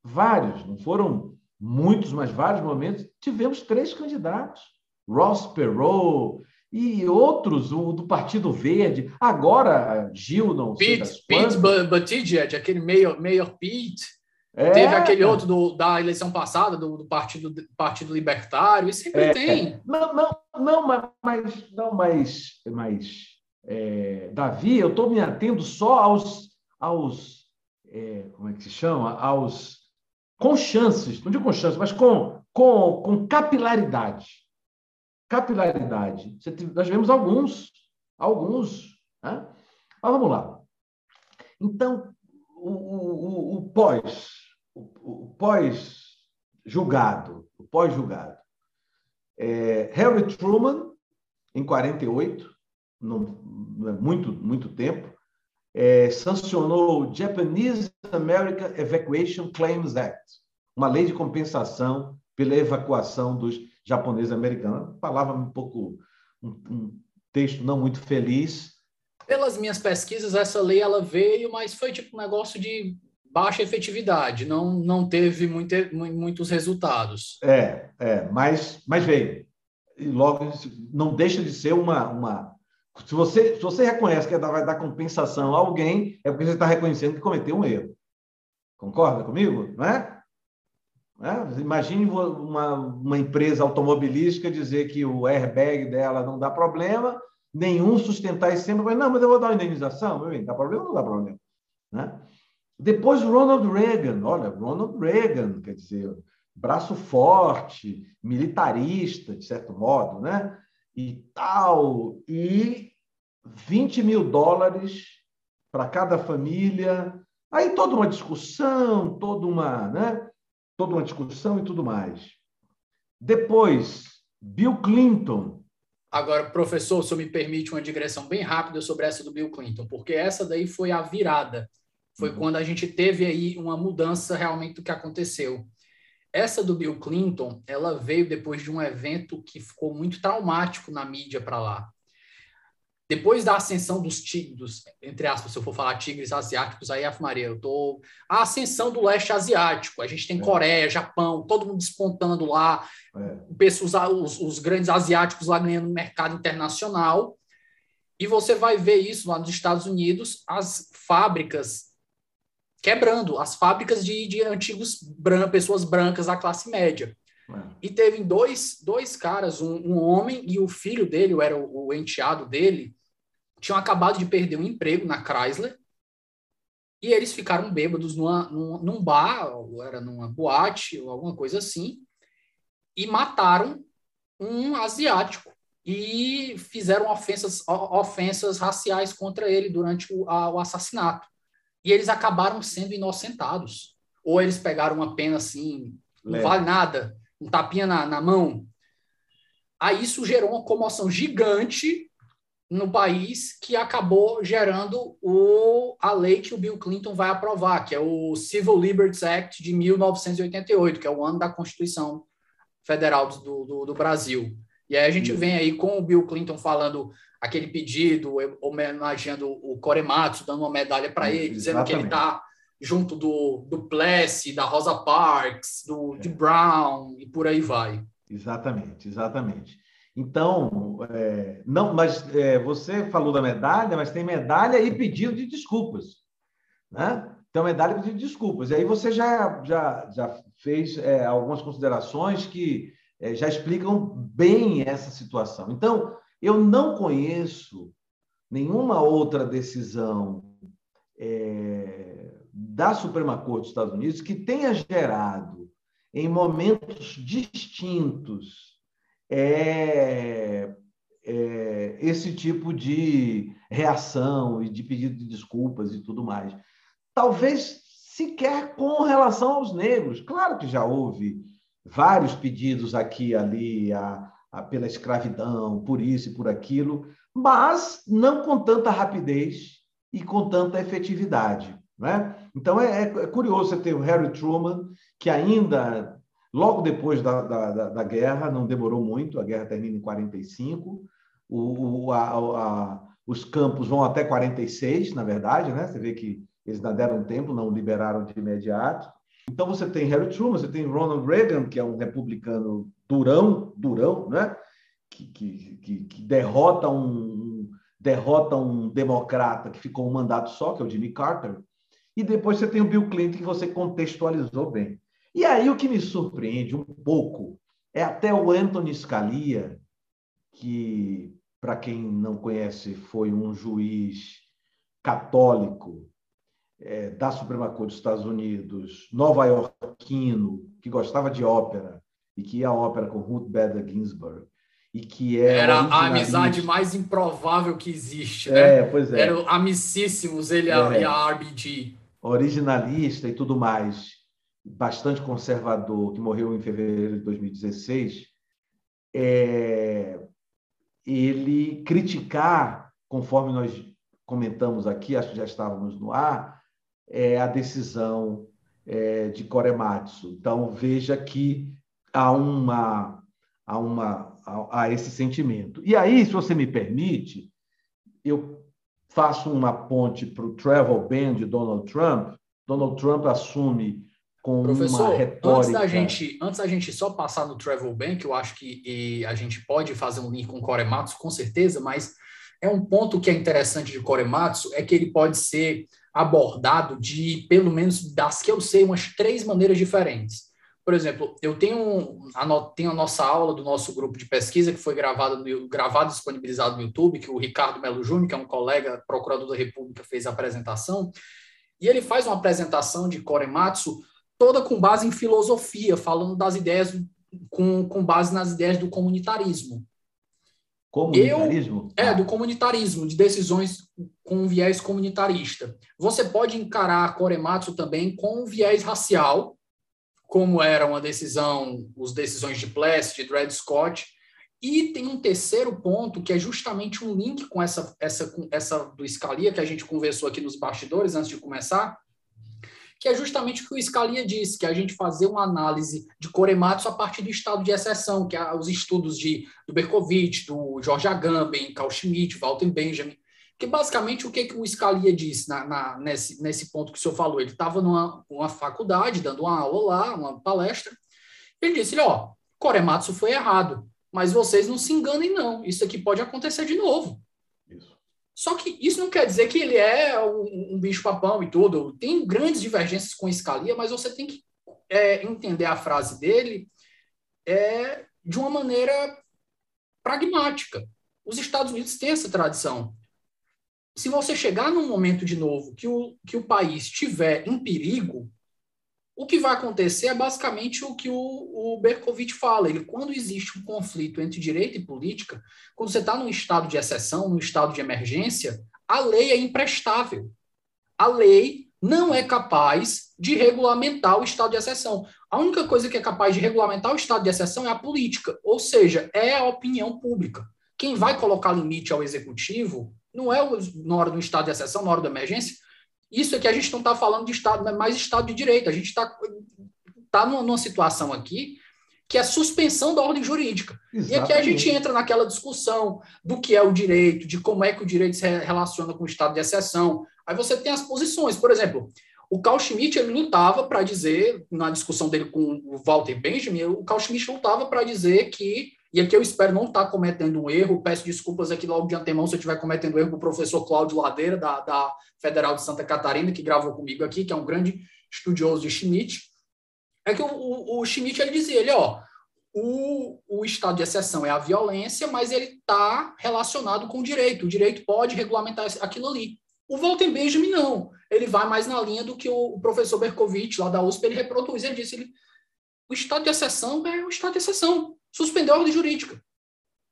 vários, não foram muitos, mas vários momentos, tivemos três candidatos. Ross Perot e outros, o do Partido Verde, agora Gil, não Pete, sei Pete Buttigieg, aquele Mayor, Mayor Pete, é, Teve aquele outro do, da eleição passada, do, do Partido, Partido Libertário, e sempre é, tem. Não, não, não, mas, não, mas, mas é, Davi, eu estou me atendo só aos, aos é, como é que se chama? Aos com chances, não digo com chances, mas com, com, com capilaridade. Capilaridade. Nós vemos alguns, alguns. Né? Mas vamos lá. Então, o, o, o pós, o, pós-julgado, o pós-julgado. É, Harry Truman, em 48, não, não é muito, muito tempo, é, sancionou o Japanese American Evacuation Claims Act, uma lei de compensação pela evacuação dos japoneses americanos. Palavra um pouco, um, um texto não muito feliz, pelas minhas pesquisas, essa lei ela veio, mas foi tipo um negócio de baixa efetividade, não, não teve muito, muitos resultados. É, é, mas, mas veio. E logo não deixa de ser uma. uma... Se, você, se você reconhece que vai dar compensação a alguém, é porque você está reconhecendo que cometeu um erro. Concorda comigo? Não é? é? Imagine uma, uma empresa automobilística dizer que o airbag dela não dá problema, nenhum sustentar esse sempre, mas não, mas eu vou dar uma indenização, meu bem, dá problema ou não dá problema? Né? Depois Ronald Reagan, olha, Ronald Reagan, quer dizer, braço forte, militarista, de certo modo, né? E tal, e 20 mil dólares para cada família. Aí toda uma discussão, toda uma, né? Toda uma discussão e tudo mais. Depois, Bill Clinton, Agora, professor, se me permite uma digressão bem rápida sobre essa do Bill Clinton, porque essa daí foi a virada. Foi uhum. quando a gente teve aí uma mudança realmente do que aconteceu. Essa do Bill Clinton, ela veio depois de um evento que ficou muito traumático na mídia para lá. depois da ascensão dos tigres, entre aspas, se eu for falar tigres asiáticos, aí Maria, eu tô a ascensão do leste asiático. A gente tem é. Coreia, Japão, todo mundo despontando lá, é. os, os, grandes asiáticos lá ganhando mercado internacional. E você vai ver isso lá nos Estados Unidos, as fábricas quebrando, as fábricas de, de antigos bran pessoas brancas da classe média. É. E teve dois, dois caras, um, um, homem e o filho dele, era o, o enteado dele, tinham acabado de perder um emprego na Chrysler e eles ficaram bêbados numa, num, num bar, ou era numa boate, ou alguma coisa assim, e mataram um asiático e fizeram ofensas, ofensas raciais contra ele durante o, a, o assassinato. E eles acabaram sendo inocentados. Ou eles pegaram uma pena assim, não vale nada, um tapinha na, na mão. Aí isso gerou uma comoção gigante no país que acabou gerando o, a lei que o Bill Clinton vai aprovar, que é o Civil Liberties Act de 1988, que é o ano da Constituição Federal do, do, do Brasil. E aí a gente vem aí com o Bill Clinton falando aquele pedido, homenageando o Korematsu, dando uma medalha para ele, dizendo que ele está junto do, do Plessy, da Rosa Parks, do, é. de Brown e por aí vai. Exatamente, exatamente. Então, é, não, mas é, você falou da medalha, mas tem medalha e pedido de desculpas, né? Então, medalha e pedido de desculpas. E aí você já, já, já fez é, algumas considerações que é, já explicam bem essa situação. Então, eu não conheço nenhuma outra decisão é, da Suprema Corte dos Estados Unidos que tenha gerado, em momentos distintos, é, é, esse tipo de reação e de pedido de desculpas e tudo mais. Talvez sequer com relação aos negros. Claro que já houve vários pedidos aqui e ali a, pela escravidão, por isso e por aquilo, mas não com tanta rapidez e com tanta efetividade. Né? Então é, é curioso você ter o Harry Truman, que ainda Logo depois da, da, da, guerra, não demorou muito, a guerra termina em 45, o, o, a, a, os campos vão até 46, na verdade, né? Você vê que eles ainda deram tempo, não liberaram de imediato. Então você tem Harry Truman, você tem Ronald Reagan, que é um republicano durão, durão, né? Que, que, que, que derrota um derrota um democrata que ficou um mandato só, que é o Jimmy Carter. E depois você tem o Bill Clinton, que você contextualizou bem. E aí o que me surpreende um pouco é até o Anthony Scalia, que, para quem não conhece, foi um juiz católico é, da Suprema Corte dos Estados Unidos, nova-iorquino, que gostava de ópera e que ia à ópera com Ruth Bader Ginsburg. E que é era a amizade mais improvável que existe, né? É, pois é. Eram amicíssimos ele é. e a RBG. Originalista e tudo mais bastante conservador, que morreu em fevereiro de 2016, é, ele criticar, conforme nós comentamos aqui, acho que já estávamos no ar, é, a decisão é, de Korematsu. Então, veja que há, uma, há, uma, há esse sentimento. E aí, se você me permite, eu faço uma ponte para o travel ban de Donald Trump. Donald Trump assume com Professor, uma retórica... antes da gente, antes da gente só passar no Travel Bank, eu acho que a gente pode fazer um link com Korematsu, com certeza, mas é um ponto que é interessante de Korematsu, é que ele pode ser abordado de, pelo menos das que eu sei, umas três maneiras diferentes. Por exemplo, eu tenho, a, tenho a nossa aula do nosso grupo de pesquisa, que foi gravada gravado disponibilizado no YouTube, que o Ricardo Melo Júnior, que é um colega procurador da República, fez a apresentação, e ele faz uma apresentação de Korematsu toda com base em filosofia, falando das ideias com, com base nas ideias do comunitarismo. Comunitarismo? Eu, é, do comunitarismo, de decisões com viés comunitarista. Você pode encarar a Korematsu também com viés racial, como era uma decisão, os decisões de Pless, de Dred Scott, e tem um terceiro ponto que é justamente um link com essa, essa, essa do Scalia que a gente conversou aqui nos bastidores antes de começar, que é justamente o que o Scalia disse, que é a gente fazer uma análise de Korematsu a partir do estado de exceção, que é os estudos de, do Berkovitch, do George Agamben, Carl Schmitt, Walter Benjamin, que basicamente o que, que o Scalia disse na, na, nesse, nesse ponto que o senhor falou? Ele estava numa uma faculdade, dando uma aula lá, uma palestra, ele disse, ó, Korematsu foi errado, mas vocês não se enganem não, isso aqui pode acontecer de novo. Só que isso não quer dizer que ele é um, um bicho-papão e tudo. Tem grandes divergências com Scalia, mas você tem que é, entender a frase dele é, de uma maneira pragmática. Os Estados Unidos têm essa tradição. Se você chegar num momento de novo que o, que o país estiver em perigo, o que vai acontecer é basicamente o que o, o Berkovitch fala. Ele, quando existe um conflito entre direito e política, quando você está num estado de exceção, num estado de emergência, a lei é imprestável. A lei não é capaz de regulamentar o estado de exceção. A única coisa que é capaz de regulamentar o estado de exceção é a política, ou seja, é a opinião pública. Quem vai colocar limite ao executivo não é o, na hora do estado de exceção, na hora da emergência, isso é que a gente não está falando de Estado, é mais Estado de Direito. A gente está tá numa, numa situação aqui que é suspensão da ordem jurídica. Exatamente. E aqui a gente entra naquela discussão do que é o direito, de como é que o direito se relaciona com o estado de exceção. Aí você tem as posições. Por exemplo, o Carl Schmitt ele lutava para dizer, na discussão dele com o Walter Benjamin, o Carl Schmitt lutava para dizer que e aqui eu espero não estar tá cometendo um erro, peço desculpas aqui logo de antemão se eu estiver cometendo erro com o professor Cláudio Ladeira, da, da Federal de Santa Catarina, que gravou comigo aqui, que é um grande estudioso de Schmidt. É que o, o, o Schmidt ele dizia, ele, ó, o, o estado de exceção é a violência, mas ele está relacionado com o direito. O direito pode regulamentar aquilo ali. O Walter Benjamin não. Ele vai mais na linha do que o, o professor Berkovitch, lá da USP, ele reproduz. Ele disse, ele, o estado de exceção é o estado de exceção. Suspender a ordem jurídica.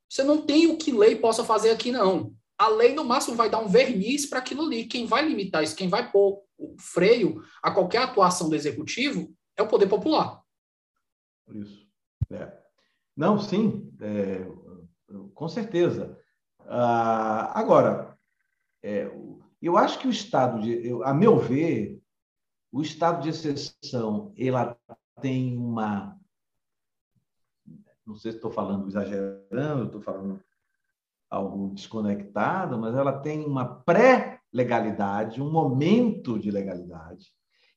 Você não tem o que lei possa fazer aqui, não. A lei, no máximo, vai dar um verniz para aquilo ali. Quem vai limitar isso, quem vai pôr o freio a qualquer atuação do executivo é o poder popular. Isso. É. Não, sim, é, com certeza. Ah, agora, é, eu acho que o estado de, eu, a meu ver, o estado de exceção, ela tem uma não sei se estou falando exagerando, estou falando algo desconectado, mas ela tem uma pré-legalidade, um momento de legalidade,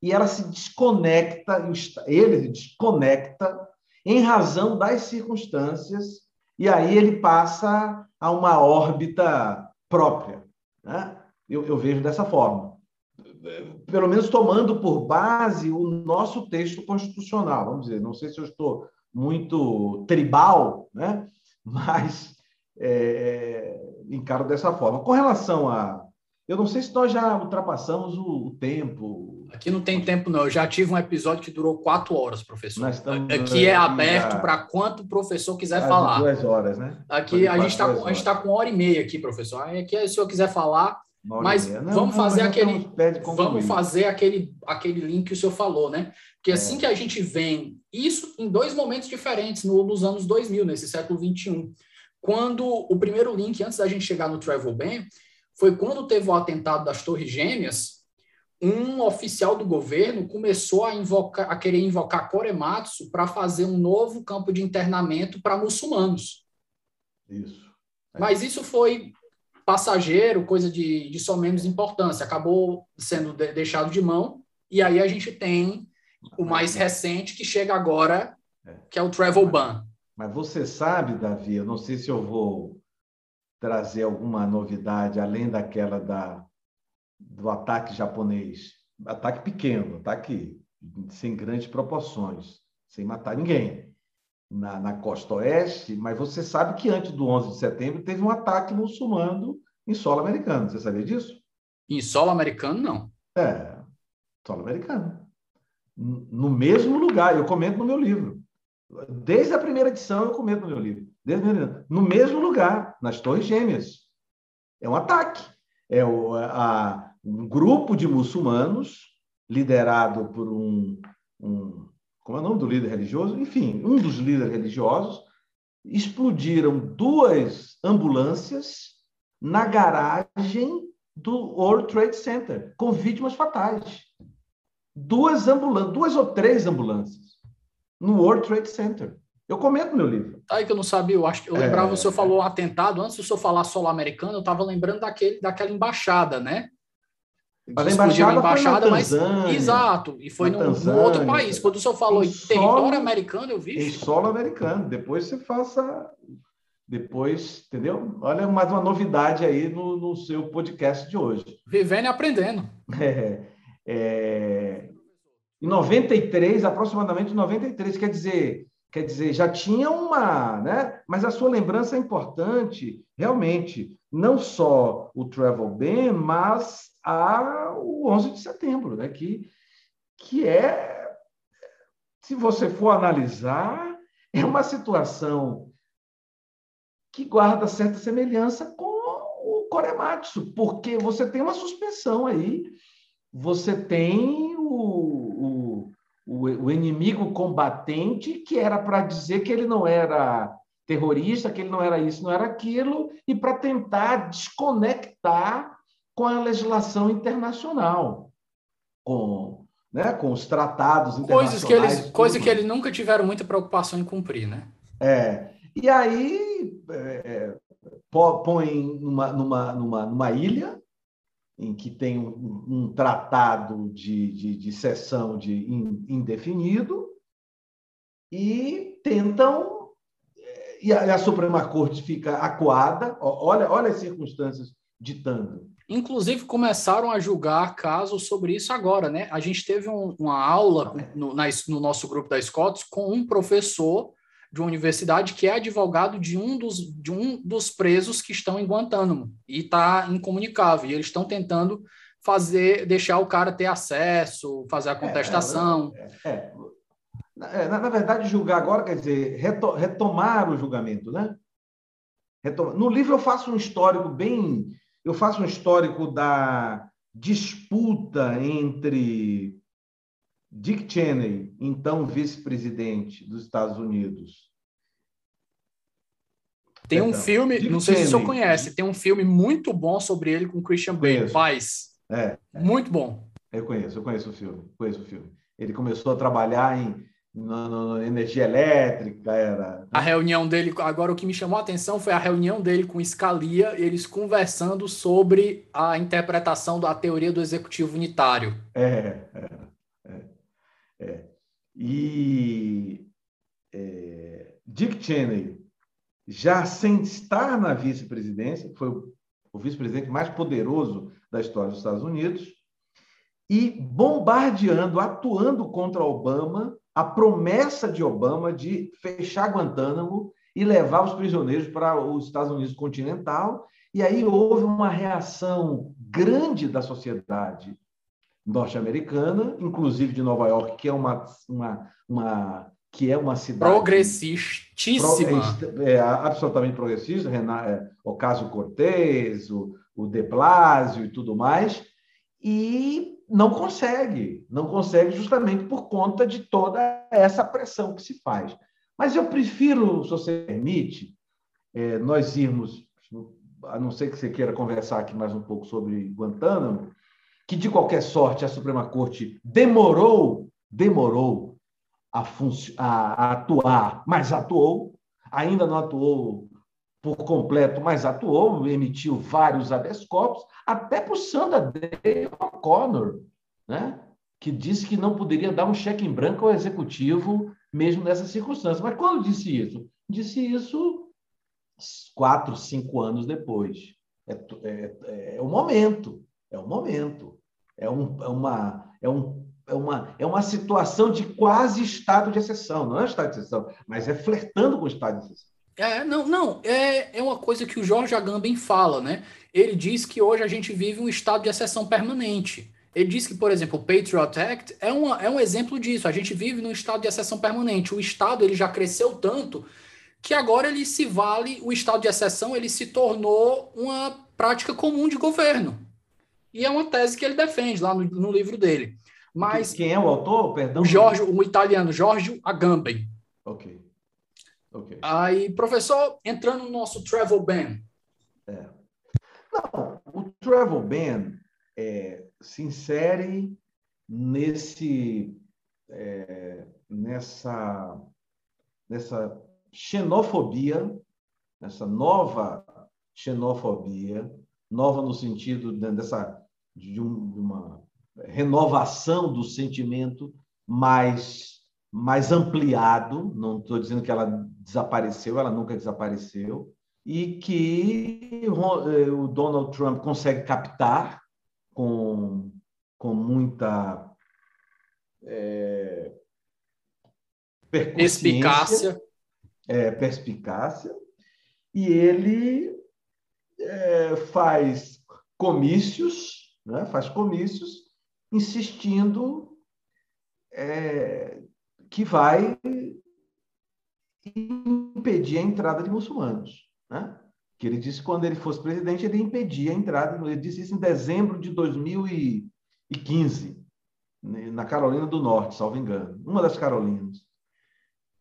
e ela se desconecta, ele se desconecta em razão das circunstâncias, e aí ele passa a uma órbita própria. Né? Eu, eu vejo dessa forma. Pelo menos tomando por base o nosso texto constitucional, vamos dizer. Não sei se eu estou muito tribal, né? mas é, é, encaro dessa forma. Com relação a. Eu não sei se nós já ultrapassamos o, o tempo. Aqui não tem tempo, não. Eu já tive um episódio que durou quatro horas, professor. aqui é aberto para quanto o professor quiser falar. Duas horas, né? Aqui a gente está com, a gente tá com uma hora e meia aqui, professor. Aqui, se o senhor quiser falar, mas não, vamos não, fazer aquele vamos fazer aquele aquele link que o senhor falou, né? Porque assim é. que a gente vem isso em dois momentos diferentes no, nos anos 2000, nesse século 21. Quando o primeiro link antes da gente chegar no travel ban foi quando teve o atentado das Torres Gêmeas, um oficial do governo começou a invocar a querer invocar Korematsu para fazer um novo campo de internamento para muçulmanos. Isso. É. Mas isso foi passageiro, coisa de, de só menos importância, acabou sendo de, deixado de mão, e aí a gente tem o mais recente que chega agora, é. que é o Travel Ban. Mas você sabe, Davi, eu não sei se eu vou trazer alguma novidade além daquela da, do ataque japonês. Ataque pequeno, ataque sem grandes proporções, sem matar ninguém na, na costa oeste, mas você sabe que antes do 11 de setembro teve um ataque muçulmano em solo americano. Você sabia disso? Em solo americano, não. É, solo americano. No mesmo lugar, eu comento no meu livro. Desde a primeira edição eu comento no meu livro. Desde no mesmo lugar, nas Torres Gêmeas. É um ataque. É o, a, um grupo de muçulmanos liderado por um, um como é o nome do líder religioso? Enfim, um dos líderes religiosos, explodiram duas ambulâncias na garagem do World Trade Center, com vítimas fatais. Duas ambulâncias, duas ou três ambulâncias no World Trade Center. Eu comento meu livro. Tá aí que eu não sabia, eu acho que eu é, lembrava, o senhor falou atentado, antes do senhor falar solo americano, eu estava lembrando daquele, daquela embaixada, né? Mas a embaixada, embaixada mas exato, e foi num, num, outro país. Quando o senhor falou em, em território solo, americano, eu vi. Em solo americano. Depois você faça. Depois, entendeu? Olha mais uma novidade aí no, no seu podcast de hoje. Vivendo e aprendendo. É, é, em 93, aproximadamente 93, quer dizer, quer dizer, já tinha uma, né? Mas a sua lembrança é importante, realmente, não só o travel ban, mas a, o 11 de setembro, né? Que, que é, se você for analisar, é uma situação que guarda certa semelhança com o Korematsu, porque você tem uma suspensão aí, você tem o, o, o inimigo combatente, que era para dizer que ele não era terrorista, que ele não era isso, não era aquilo, e para tentar desconectar com a legislação internacional, com, né, com os tratados internacionais. Coisas que eles, coisa que eles nunca tiveram muita preocupação em cumprir, né? É. E aí é, é põe numa, numa, numa, numa ilha em que tem um, um tratado de, de, de cessão de indefinido e tentam é, e a, a, Suprema Corte fica acuada. Olha, olha as circunstâncias ditando. Inclusive, começaram a julgar casos sobre isso agora, né? A gente teve um, uma aula no, na, no, nosso grupo da Scots com um professor de uma universidade que é advogado de um dos, de um dos presos que estão em Guantánamo e está incomunicável. E eles estão tentando fazer, deixar o cara ter acesso, fazer a é, contestação. É, é, é. Na, na, verdade, julgar agora quer dizer reto, retomar o julgamento, né? Retomar. No livro eu faço um histórico bem eu faço um histórico da disputa entre Dick Cheney, então vice-presidente dos Estados Unidos. Tem um filme, Dick não sei Cheney. se o senhor conhece, tem um filme muito bom sobre ele com Christian Bale, Paz. É. Muito bom. Eu conheço, eu conheço o filme, conheço o filme. Ele começou a trabalhar em na, na, energia elétrica, era. Né? A reunião dele, agora o que me chamou a atenção foi a reunião dele com Scalia, eles conversando sobre a interpretação da teoria do executivo unitário. É, é, é. É. E é, Dick Cheney, já sem estar na vice-presidência, foi o, vice-presidente mais poderoso da história dos Estados Unidos, e bombardeando, atuando contra Obama a promessa de Obama de fechar Guantánamo e levar os prisioneiros para os Estados Unidos continental. E aí houve uma reação grande da sociedade norte-americana, inclusive de Nova York, que é uma, uma, uma que é uma cidade progressistíssima, pro, é, é, absolutamente progressista, é, o caso Cortez, o, o De Blasio e tudo mais, e não consegue, não consegue justamente por conta de toda essa pressão que se faz. Mas eu prefiro, se você permite, é, nós irmos, a não ser que você queira conversar aqui mais um pouco sobre Guantánamo, que de qualquer sorte a Suprema Corte demorou, demorou a, a, a atuar, mas atuou, ainda não atuou por completo, mas atuou, emitiu vários habeas corpus, até para o Sandra Day O'Connor, né? que disse que não poderia dar um cheque em branco ao executivo, mesmo nessas circunstâncias. Mas quando disse isso? Disse isso quatro, cinco anos depois. É, é, é o momento, é o momento. É, um, é, uma, é, um, é, uma, é uma situação de quase estado de exceção. Não é estado de exceção, mas é flertando com o estado de exceção. É, não, não, é, é uma coisa que o Jorge Agamben fala, né? Ele diz que hoje a gente vive um estado de exceção permanente. Ele diz que, por exemplo, o Patriot Act é, uma, é um exemplo disso. A gente vive num estado de exceção permanente. O Estado ele já cresceu tanto que agora ele se vale, o estado de exceção ele se tornou uma prática comum de governo. E é uma tese que ele defende lá no, no livro dele. Mas quem é o autor? Perdão. O Jorge, o italiano Giorgio Agamben. Ok. Ok. Aí, professor, entrando no nosso travel ban. É. Não, o travel ban é, se insere nesse é, nessa nessa xenofobia, nessa nova xenofobia, nova no sentido dessa de, um, de uma renovação do sentimento mais mais ampliado, não estou dizendo que ela desapareceu, ela nunca desapareceu, e que eh, o Donald Trump consegue captar com, com muita é, perspicácia. É, perspicácia, e ele é, faz comícios, né? faz comícios, insistindo é, que vai impedir a entrada de muçulmanos. Né? Que ele disse que quando ele fosse presidente, ele impedia a entrada. Ele disse isso em dezembro de 2015, né, na Carolina do Norte, salvo engano, uma das Carolinas.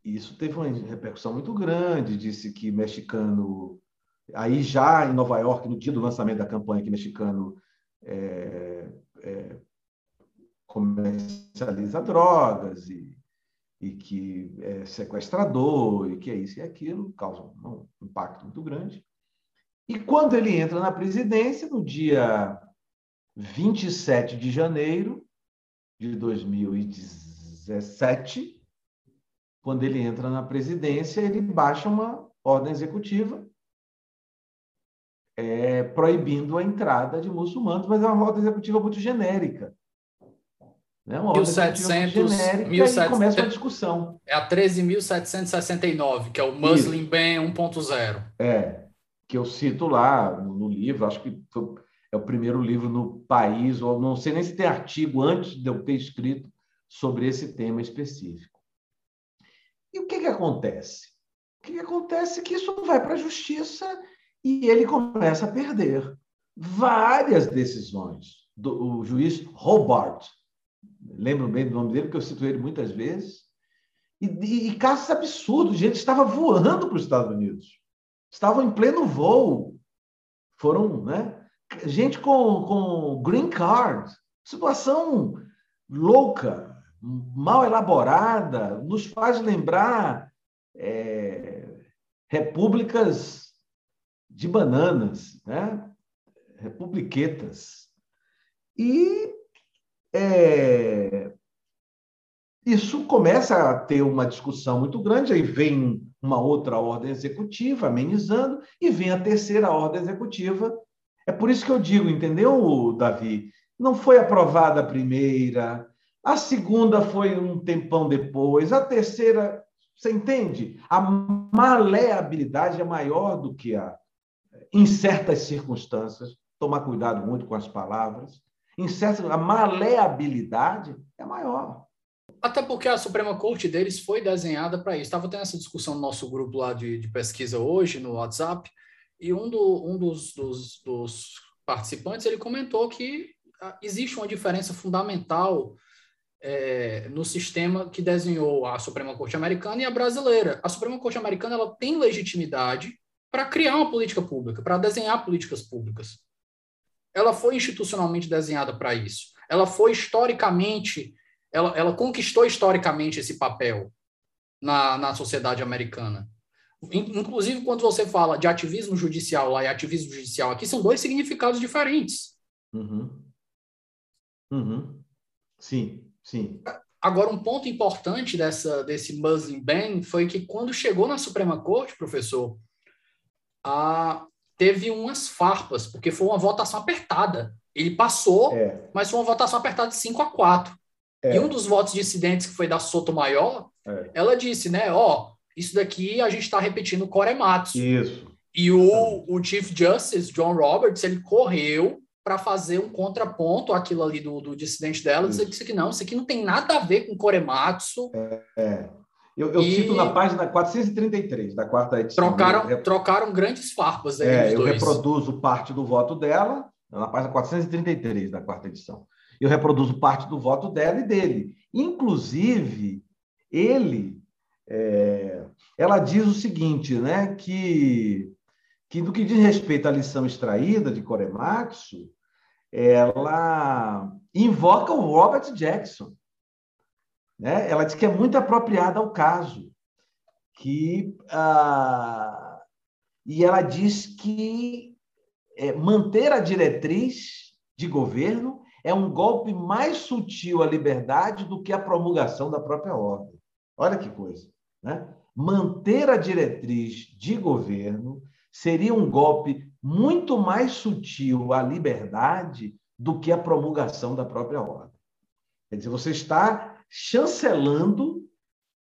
Isso teve uma repercussão muito grande. Disse que mexicano, aí já em Nova York, no dia do lançamento da campanha, que mexicano é, é, comercializa drogas e e que é sequestrador, e que é isso e aquilo, causa um impacto muito grande. E quando ele entra na presidência, no dia 27 de janeiro de 2017, quando ele entra na presidência, ele baixa uma ordem executiva é, proibindo a entrada de muçulmanos, mas é uma ordem executiva muito genérica. Né? Uma 1700, genérica 1700, e começa uma discussão. É a 13.769, que é o Muslim Isso. Ban 1.0. É, que eu cito lá no, no livro, acho que foi, é o primeiro livro no país, ou não sei nem se tem artigo antes de eu ter escrito sobre esse tema específico. E o que, que acontece? O que, que acontece é que isso vai para a justiça e ele começa a perder várias decisões. Do, o juiz Hobart, lembro bem do nome dele, porque eu cito ele muitas vezes, e, e, e casos absurdos, gente estava voando para os Estados Unidos, estavam em pleno voo, foram, né? Gente com, com green card, situação louca, mal elaborada, nos faz lembrar é, repúblicas de bananas, né? republiquetas. E é, isso começa a ter uma discussão muito grande, aí vem uma outra ordem executiva amenizando, e vem a terceira ordem executiva. É por isso que eu digo, entendeu, Davi? Não foi aprovada a primeira, a segunda foi um tempão depois, a terceira, você entende? A maleabilidade é maior do que a, em certas circunstâncias, tomar cuidado muito com as palavras, em certa, a maleabilidade é maior. Até porque a Suprema Corte deles foi desenhada para isso. Estava tendo essa discussão no nosso grupo lá de, de pesquisa hoje, no WhatsApp, e um, do, um dos, dos, dos participantes ele comentou que ah, existe uma diferença fundamental é, no sistema que desenhou a Suprema Corte Americana e a brasileira. A Suprema Corte Americana ela tem legitimidade para criar uma política pública, para desenhar políticas públicas ela foi institucionalmente desenhada para isso. Ela foi historicamente, ela, ela conquistou historicamente esse papel na, na sociedade americana. Inclusive, quando você fala de ativismo judicial lá e ativismo judicial aqui, são dois significados diferentes. Uhum. Uhum. Sim, sim. Agora, um ponto importante dessa, desse Muslim ban foi que quando chegou na Suprema Corte, professor, a, teve umas farpas, porque foi uma votação apertada. Ele passou, é. mas foi uma votação apertada de 5 a 4. É. E um dos votos dissidentes, que foi da Sotomayor, é. ela disse, né, ó, isso daqui a gente está repetindo o Korematsu. Isso. E o, o Chief Justice, John Roberts, ele correu para fazer um contraponto àquilo ali do, do dissidente dela, disse que não, isso aqui não tem nada a ver com Korematsu. É. é. Eu, eu e... cito na página 433 da quarta edição. Trocaram, eu, trocaram grandes farpas aí. É, eu reproduzo parte do voto dela, na página 433 da quarta edição. Eu reproduzo parte do voto dela e dele. Inclusive, ele. É, ela diz o seguinte, né, que, que no que diz respeito à lição extraída de Korematsu, ela invoca o Robert Jackson. Né? Ela diz que é muito apropriada ao caso. Que, ah, e ela diz que é, manter a diretriz de governo é um golpe mais sutil à liberdade do que a promulgação da própria ordem. Olha que coisa. Né? Manter a diretriz de governo seria um golpe muito mais sutil à liberdade do que a promulgação da própria ordem. Quer dizer, você está chancelando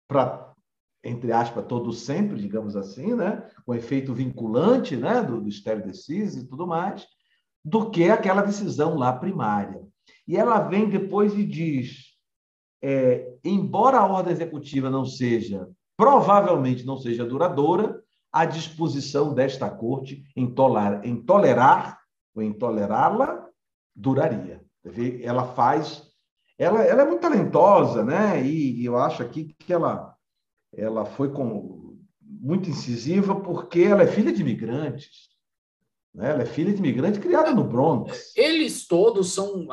para, entre aspas, todo sempre, digamos assim, né? o efeito vinculante né? do, do stereo decisis e tudo mais, do que aquela decisão lá primária. E ela vem depois e diz: é, embora a ordem executiva não seja, provavelmente não seja duradoura, a disposição desta corte em tolerar, em tolerar ou em tolerá-la duraria. Ela faz, ela, ela é muito talentosa, né? E, e eu acho aqui que ela, ela foi com, muito incisiva porque ela é filha de imigrantes. Né? Ela é filha de imigrante criada no Bronx. Eles todos são,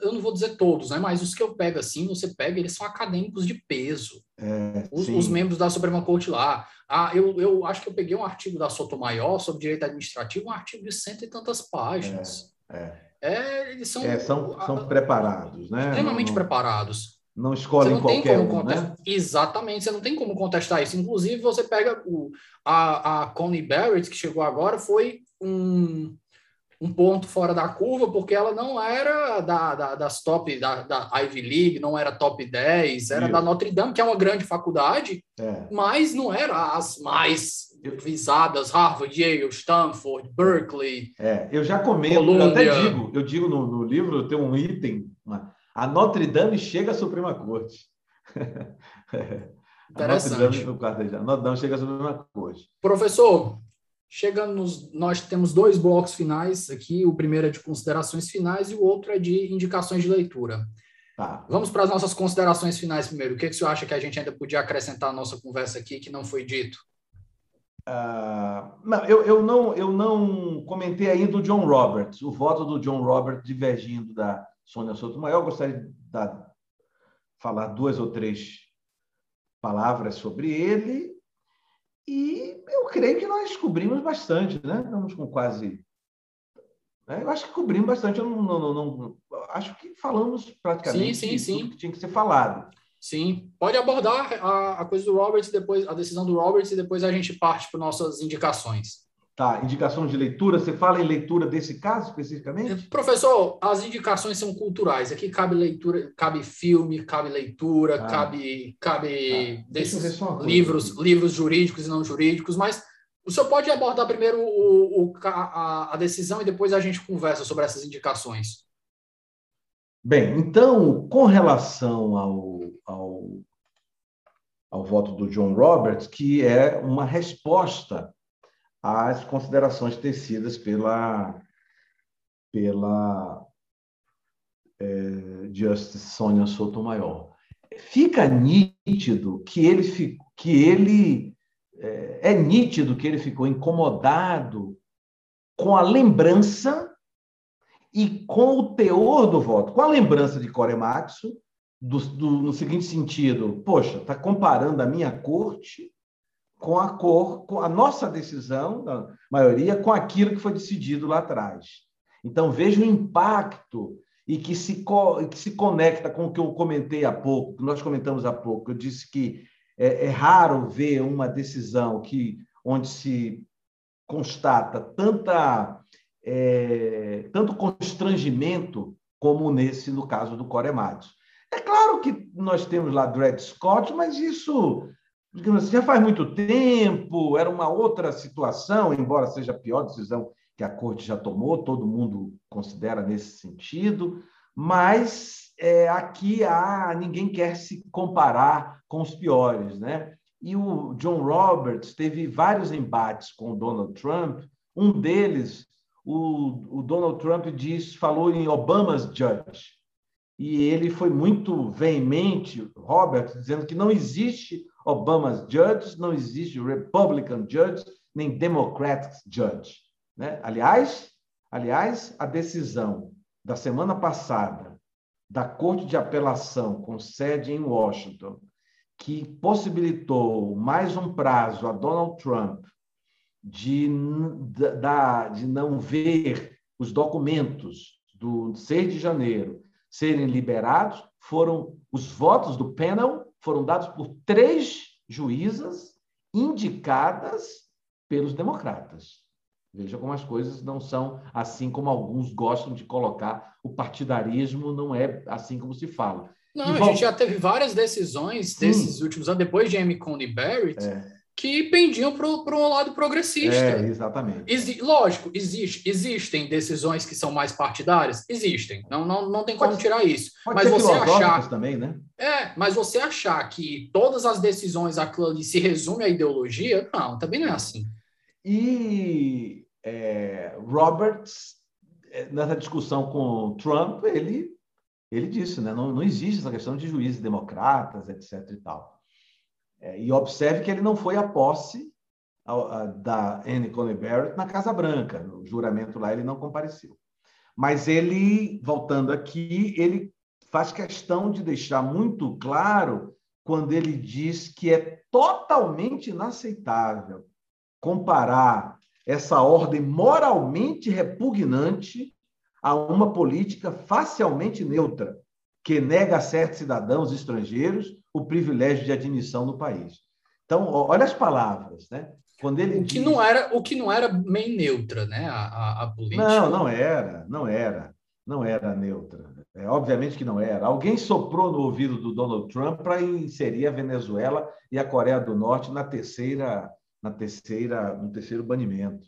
eu não vou dizer todos, né? mas os que eu pego assim, você pega, eles são acadêmicos de peso. É, os, os, membros da Suprema Corte lá. Ah, eu, eu acho que eu peguei um artigo da Sotomayor sobre direito administrativo, um artigo de cento e tantas páginas. É, é. É eles são, é, são, são preparados, né? Extremamente não, preparados. Não escolhem qualquer um, né? Exatamente, você não tem como contestar isso. Inclusive, você pega o, a, a Connie Barrett, que chegou agora, foi um, um ponto fora da curva, porque ela não era da, da das top, da, da, Ivy League, não era top 10, era Isso. da Notre Dame, que é uma grande faculdade, é. mas não era as mais visadas, Harvard, Yale, Stanford, Berkeley. É, eu já comento, eu até digo, eu digo no, no livro, tenho um item, uma, a Notre Dame chega à Suprema Corte. Interessante. A Notre Dame, a Notre Dame chega à Suprema Corte. Professor, Chegando nos, nós temos dois blocos finais aqui. O primeiro é de considerações finais e o outro é de indicações de leitura. Tá. Vamos para as nossas considerações finais primeiro. O que, que você acha que a gente ainda podia acrescentar na nossa conversa aqui que não foi dito? Uh, não, eu, eu, não, eu não comentei ainda o John Roberts, o voto do John Roberts divergindo da Sônia Sotomayor. Eu gostaria de dar, falar duas ou três palavras sobre ele e eu creio que nós cobrimos bastante, né? Estamos com quase. Né? Eu acho que cobrimos bastante. Eu não, não, não, acho que falamos praticamente sim, sim, sim. que tinha que ser falado. Sim, pode abordar a, a coisa do Roberts, depois a decisão do Roberts e depois a gente parte para nossas indicações. Tá, indicação de leitura, você fala em leitura desse caso especificamente? Professor, as indicações são culturais. Aqui cabe leitura, cabe filme, cabe leitura, ah. cabe, cabe ah. desses livros, livros jurídicos e não jurídicos, mas o senhor pode abordar primeiro o, o, a, a decisão e depois a gente conversa sobre essas indicações. Bem, então, com relação ao, ao, ao voto do John Roberts, que é uma resposta às considerações tecidas pela, pela é, Justice Sônia Sotomayor. Fica nítido que ele, que ele é, é nítido que ele ficou incomodado com a lembrança e com o teor do voto. Com a lembrança de Korematsu, do, do, no seguinte sentido, poxa, está comparando a minha corte com a cor, com a nossa decisão, da maioria, com aquilo que foi decidido lá atrás. Então, veja o impacto e que se, que se conecta com o que eu comentei há pouco, que nós comentamos há pouco. Eu disse que é, é raro ver uma decisão que, onde se constata tanta, é, tanto constrangimento como nesse, no caso do Corematos. É claro que nós temos lá Dred Scott, mas isso assim, já faz muito tempo, era uma outra situação, embora seja a pior decisão que a corte já tomou, todo mundo considera nesse sentido, mas é, aqui há, ninguém quer se comparar com os piores, né? E o John Roberts teve vários embates com o Donald Trump. Um deles, o, o Donald Trump diz, falou em Obama's judge, e ele foi muito veemente, Roberts, dizendo que não existe Obama's judge, não existe Republican judge, nem Democratic judge. Né? Aliás, aliás, a decisão da semana passada da Corte de Apelação com sede em Washington, que possibilitou mais um prazo a Donald Trump de, de não ver os documentos do 6 de janeiro serem liberados, foram os votos do panel foram dados por três juízas indicadas pelos democratas. Veja como as coisas não são assim como alguns gostam de colocar. O partidarismo não é assim como se fala. Não, e a gente já teve várias decisões Sim. desses últimos anos, depois de Amy Coney Barrett, é. Que pendiam para um lado progressista. É, exatamente. Exi lógico, existe, existem decisões que são mais partidárias? Existem. Não, não, não tem como pode, tirar isso. mas você achar. também, né? É, mas você achar que todas as decisões aquilo ali se resume à ideologia, não, também não é assim. E é, Roberts, é, nessa discussão com Trump, ele, ele disse, né, não, não existe essa questão de juízes democratas, etc. e tal. É, e observe que ele não foi à posse a, a, da Anne Coney Barrett na Casa Branca, no juramento lá ele não compareceu. Mas ele, voltando aqui, ele faz questão de deixar muito claro quando ele diz que é totalmente inaceitável comparar essa ordem moralmente repugnante a uma política facialmente neutra, que nega a certos cidadãos estrangeiros o privilégio de admissão no país. Então, olha as palavras, né? Quando ele o que diz... não era o que não era meio neutra, né? A, a, a, política. Não, não era, não era, não era neutra. É, obviamente que não era. Alguém soprou no ouvido do Donald Trump para inserir a Venezuela e a Coreia do Norte na terceira na terceira, no terceiro banimento,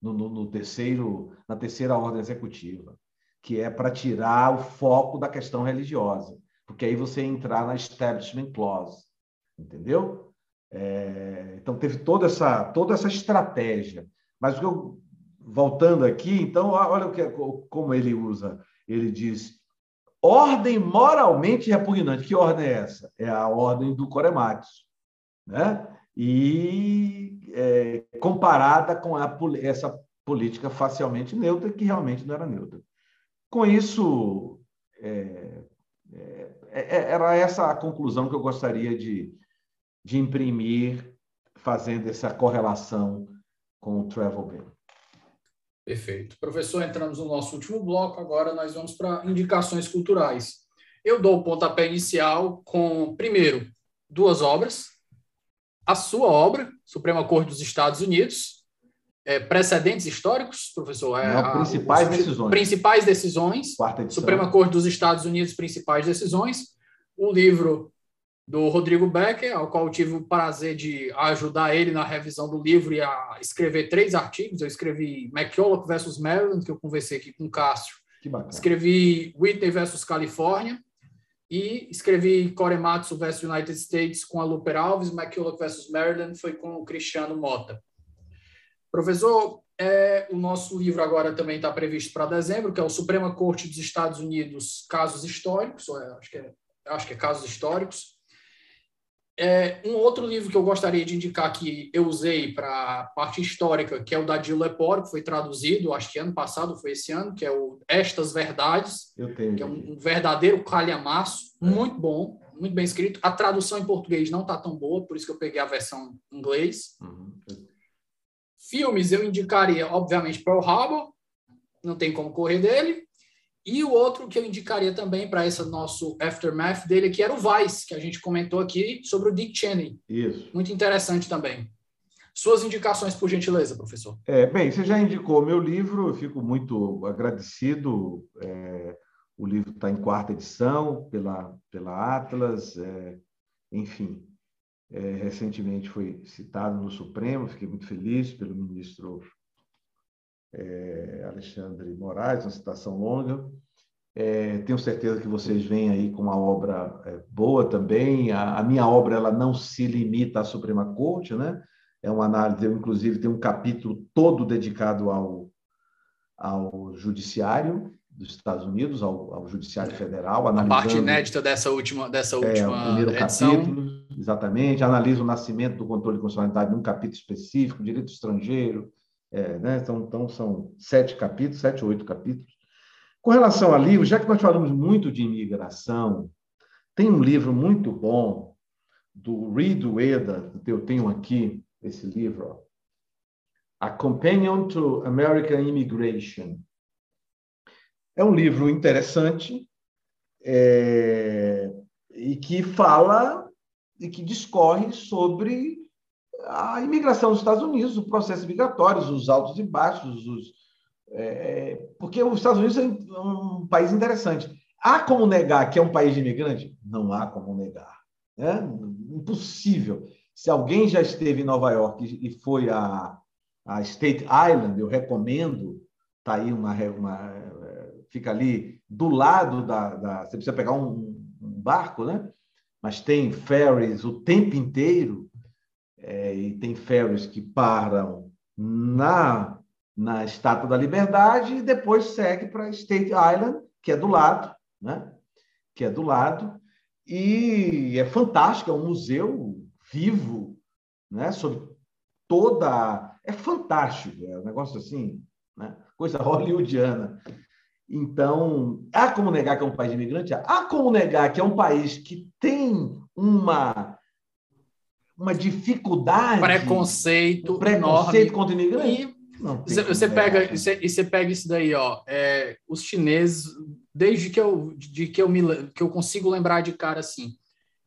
no, no, no terceiro, na terceira ordem executiva, que é para tirar o foco da questão religiosa, porque aí você entrar na establishment clause, entendeu? É, então teve toda essa toda essa estratégia, mas eu, voltando aqui, então olha o que como ele usa, ele diz ordem moralmente repugnante. Que ordem é essa? É a ordem do Corematis, né? E é, comparada com a, essa política facialmente neutra, que realmente não era neutra. Com isso, é, é, era essa a conclusão que eu gostaria de, de imprimir, fazendo essa correlação com o travel ban. Perfeito. Professor, entramos no nosso último bloco, agora nós vamos para indicações culturais. Eu dou o pontapé inicial com, primeiro, duas obras, a sua obra, Suprema Corte dos Estados Unidos, é, precedentes históricos, professor? É, Não, principais a, decisões. Principais decisões. Suprema Corte dos Estados Unidos, principais decisões. O livro do Rodrigo Becker, ao qual tive o prazer de ajudar ele na revisão do livro e a escrever três artigos. Eu escrevi McCulloch versus Maryland, que eu conversei aqui com o Cássio. Escrevi Whitney versus Califórnia e escrevi Korematsu vs United States com a Luper Alves, McCulloch vs Maryland foi com o Cristiano Mota. Professor, é, o nosso livro agora também está previsto para dezembro, que é o Suprema Corte dos Estados Unidos, Casos Históricos, é, acho, que é, acho que é Casos Históricos. É, um outro livro que eu gostaria de indicar que eu usei para a parte histórica, que é o da Gil Lepore, que foi traduzido, acho que ano passado, foi esse ano, que é o Estas Verdades, que é um, um verdadeiro calhamaço, é. muito bom, muito bem escrito. A tradução em português não está tão boa, por isso que eu peguei a versão em inglês. Uhum. Filmes eu indicaria, obviamente, Pearl Harbor, não tem como correr dele. E o outro que eu indicaria também para esse nosso aftermath dele, que era o Vice, que a gente comentou aqui sobre o Dick Cheney. Isso. Muito interessante também. Suas indicações, por gentileza, professor. É, bem, você já indicou meu livro, eu fico muito agradecido. É, o livro está em quarta edição pela, pela Atlas, é, enfim. É, recentemente foi citado no Supremo, fiquei muito feliz pelo ministro é, Alexandre Moraes, uma citação longa. É, tenho certeza que vocês vêm aí com uma obra é, boa também. A, a, minha obra ela não se limita à Suprema Corte, né? É uma análise, eu, inclusive, tem um capítulo todo dedicado ao, ao Judiciário dos Estados Unidos, ao, ao Judiciário Federal. A parte inédita dessa última, dessa última é, primeiro edição. capítulo, exatamente. Analisa o nascimento do controle de constitucionalidade num capítulo específico, direito estrangeiro, é, né? então, então, são sete capítulos, sete ou oito capítulos. Com relação a livros, já que nós falamos muito de imigração, tem um livro muito bom do Reed Weda, eu tenho aqui esse livro, ó, A Companion to American Immigration. É um livro interessante é, e que fala e que discorre sobre a imigração dos Estados Unidos, o processo migratório, os altos e baixos, os, é, porque os Estados Unidos é um país interessante. Há como negar que é um país de imigrante? Não há como negar. É impossível. Se alguém já esteve em Nova York e foi a, a State Island, eu recomendo, está aí uma, uma, fica ali do lado da, da você precisa pegar um, um barco, né? Mas tem ferries o tempo inteiro é, e tem ferries que param na na Estátua da Liberdade e depois segue para State Island, que é do lado, né? Que é do lado e é fantástico, é um museu vivo, né? Sobre toda, é fantástico, é um negócio assim, né? Coisa hollywoodiana. Então, há como negar que é um país de imigrante? Há como negar que é um país que tem uma uma dificuldade, preconceito, um preconceito contra imigrantes. Você, você pega, você, e você pega isso daí, ó. É, os chineses, desde que eu, de que eu me, que eu consigo lembrar de cara assim,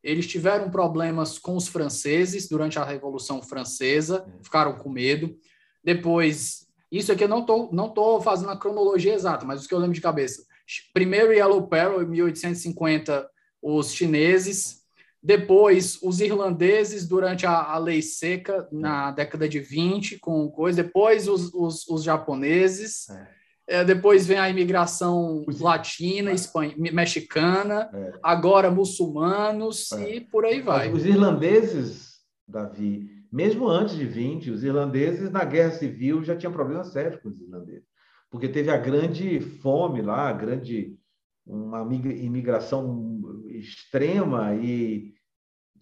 eles tiveram problemas com os franceses durante a Revolução Francesa, é. ficaram com medo. Depois, isso aqui eu não tô, não tô fazendo a cronologia exata, mas o que eu lembro de cabeça. Primeiro Yellow Peril, em 1850, os chineses depois, os irlandeses, durante a, a, lei seca, na década de 20, com coisa. Depois, os, os, os japoneses. É. É, depois vem a imigração os... latina, é. espanha, mexicana. É. Agora, muçulmanos é. e por aí vai. Os irlandeses, Davi, mesmo antes de 20, os irlandeses, na Guerra Civil, já tinham problemas sérios com os irlandeses. Porque teve a grande fome lá, a grande uma imigração extrema e,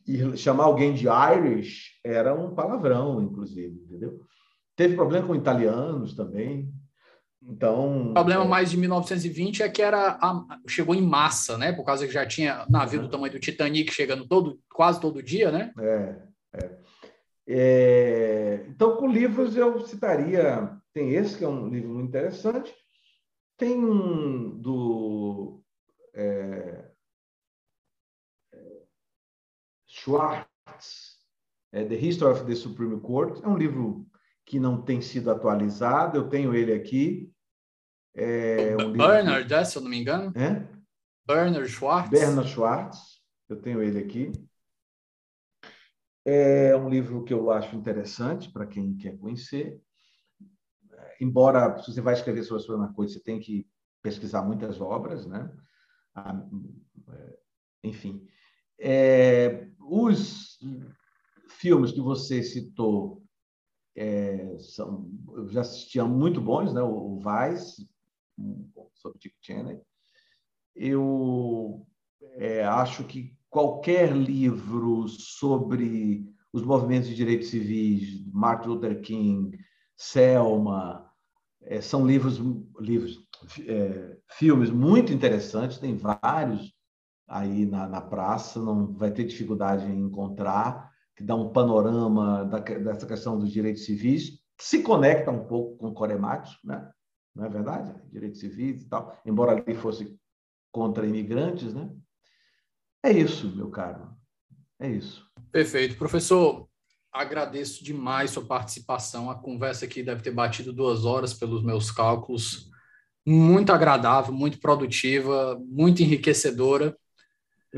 e chamar alguém de Irish era um palavrão, inclusive, entendeu? Teve problema com italianos também. Então, o problema é... mais de 1920 é que era a, chegou em massa, né? Por causa que já tinha navio do tamanho do Titanic chegando todo, quase todo dia, né? É, é. É, Então, com livros eu citaria, tem esse que é um livro muito interessante, tem um do é, Schwartz, é, The History of the Supreme Court. É um livro que não tem sido atualizado, eu tenho ele aqui. É um Bernard, que... É, se eu não me engano. É? Bernard Schwartz. Bernard Schwartz, eu tenho ele aqui. É um livro que eu acho interessante para quem quer conhecer. Embora, se você vai escrever sobre a Suprema Corte, você tem que pesquisar muitas obras, né? Ah, é, enfim. É, os filmes que você citou é, são, eu já assistia muito bons, né? O, o Vice, sobre Dick Cheney. Eu é, acho que qualquer livro sobre os movimentos de direitos civis, Martin Luther King, Selma, é, são livros, livros, é, filmes muito interessantes, tem vários aí na, na praça, não vai ter dificuldade em encontrar, que dá um panorama da, dessa questão dos direitos civis, se conecta um pouco com o Coremax, né? não é verdade? Direitos civis e tal, embora ali fosse contra imigrantes, né? É isso, meu caro. É isso. Perfeito. Professor, agradeço demais sua participação. A conversa aqui deve ter batido duas horas pelos meus cálculos. Muito agradável, muito produtiva, muito enriquecedora.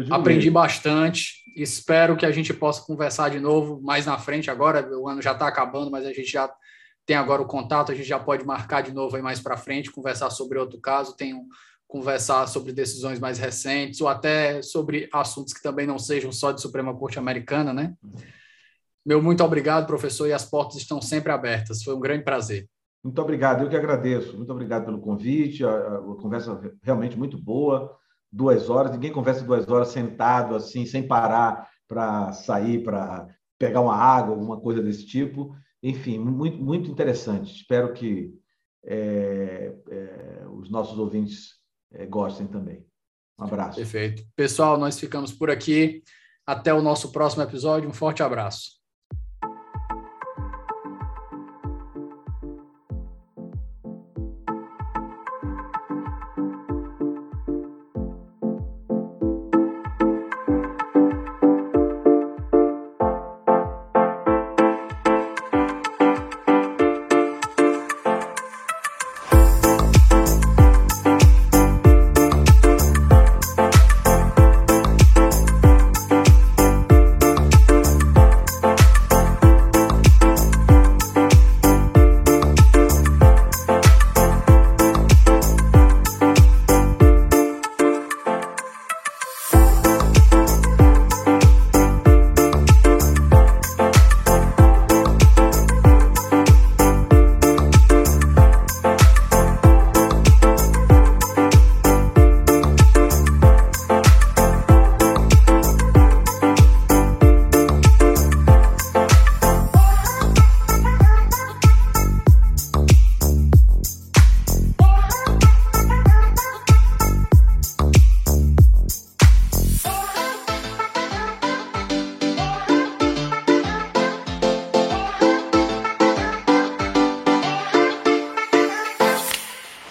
Aprendi bastante. Espero que a gente possa conversar de novo mais na frente. Agora o ano já está acabando, mas a gente já tem agora o contato. A gente já pode marcar de novo aí mais para frente, conversar sobre outro caso. Tenho conversar sobre decisões mais recentes ou até sobre assuntos que também não sejam só de Suprema Corte Americana, né? Meu muito obrigado, professor, e as portas estão sempre abertas. Foi um grande prazer. Muito obrigado, eu que agradeço. Muito obrigado pelo convite. A, conversa realmente muito boa duas horas, ninguém conversa duas horas sentado assim, sem parar para sair, para pegar uma água, alguma coisa desse tipo. Enfim, muito, muito interessante. Espero que é, é, os nossos ouvintes é, gostem também. Um abraço. Perfeito. Pessoal, nós ficamos por aqui. Até o nosso próximo episódio. Um forte abraço.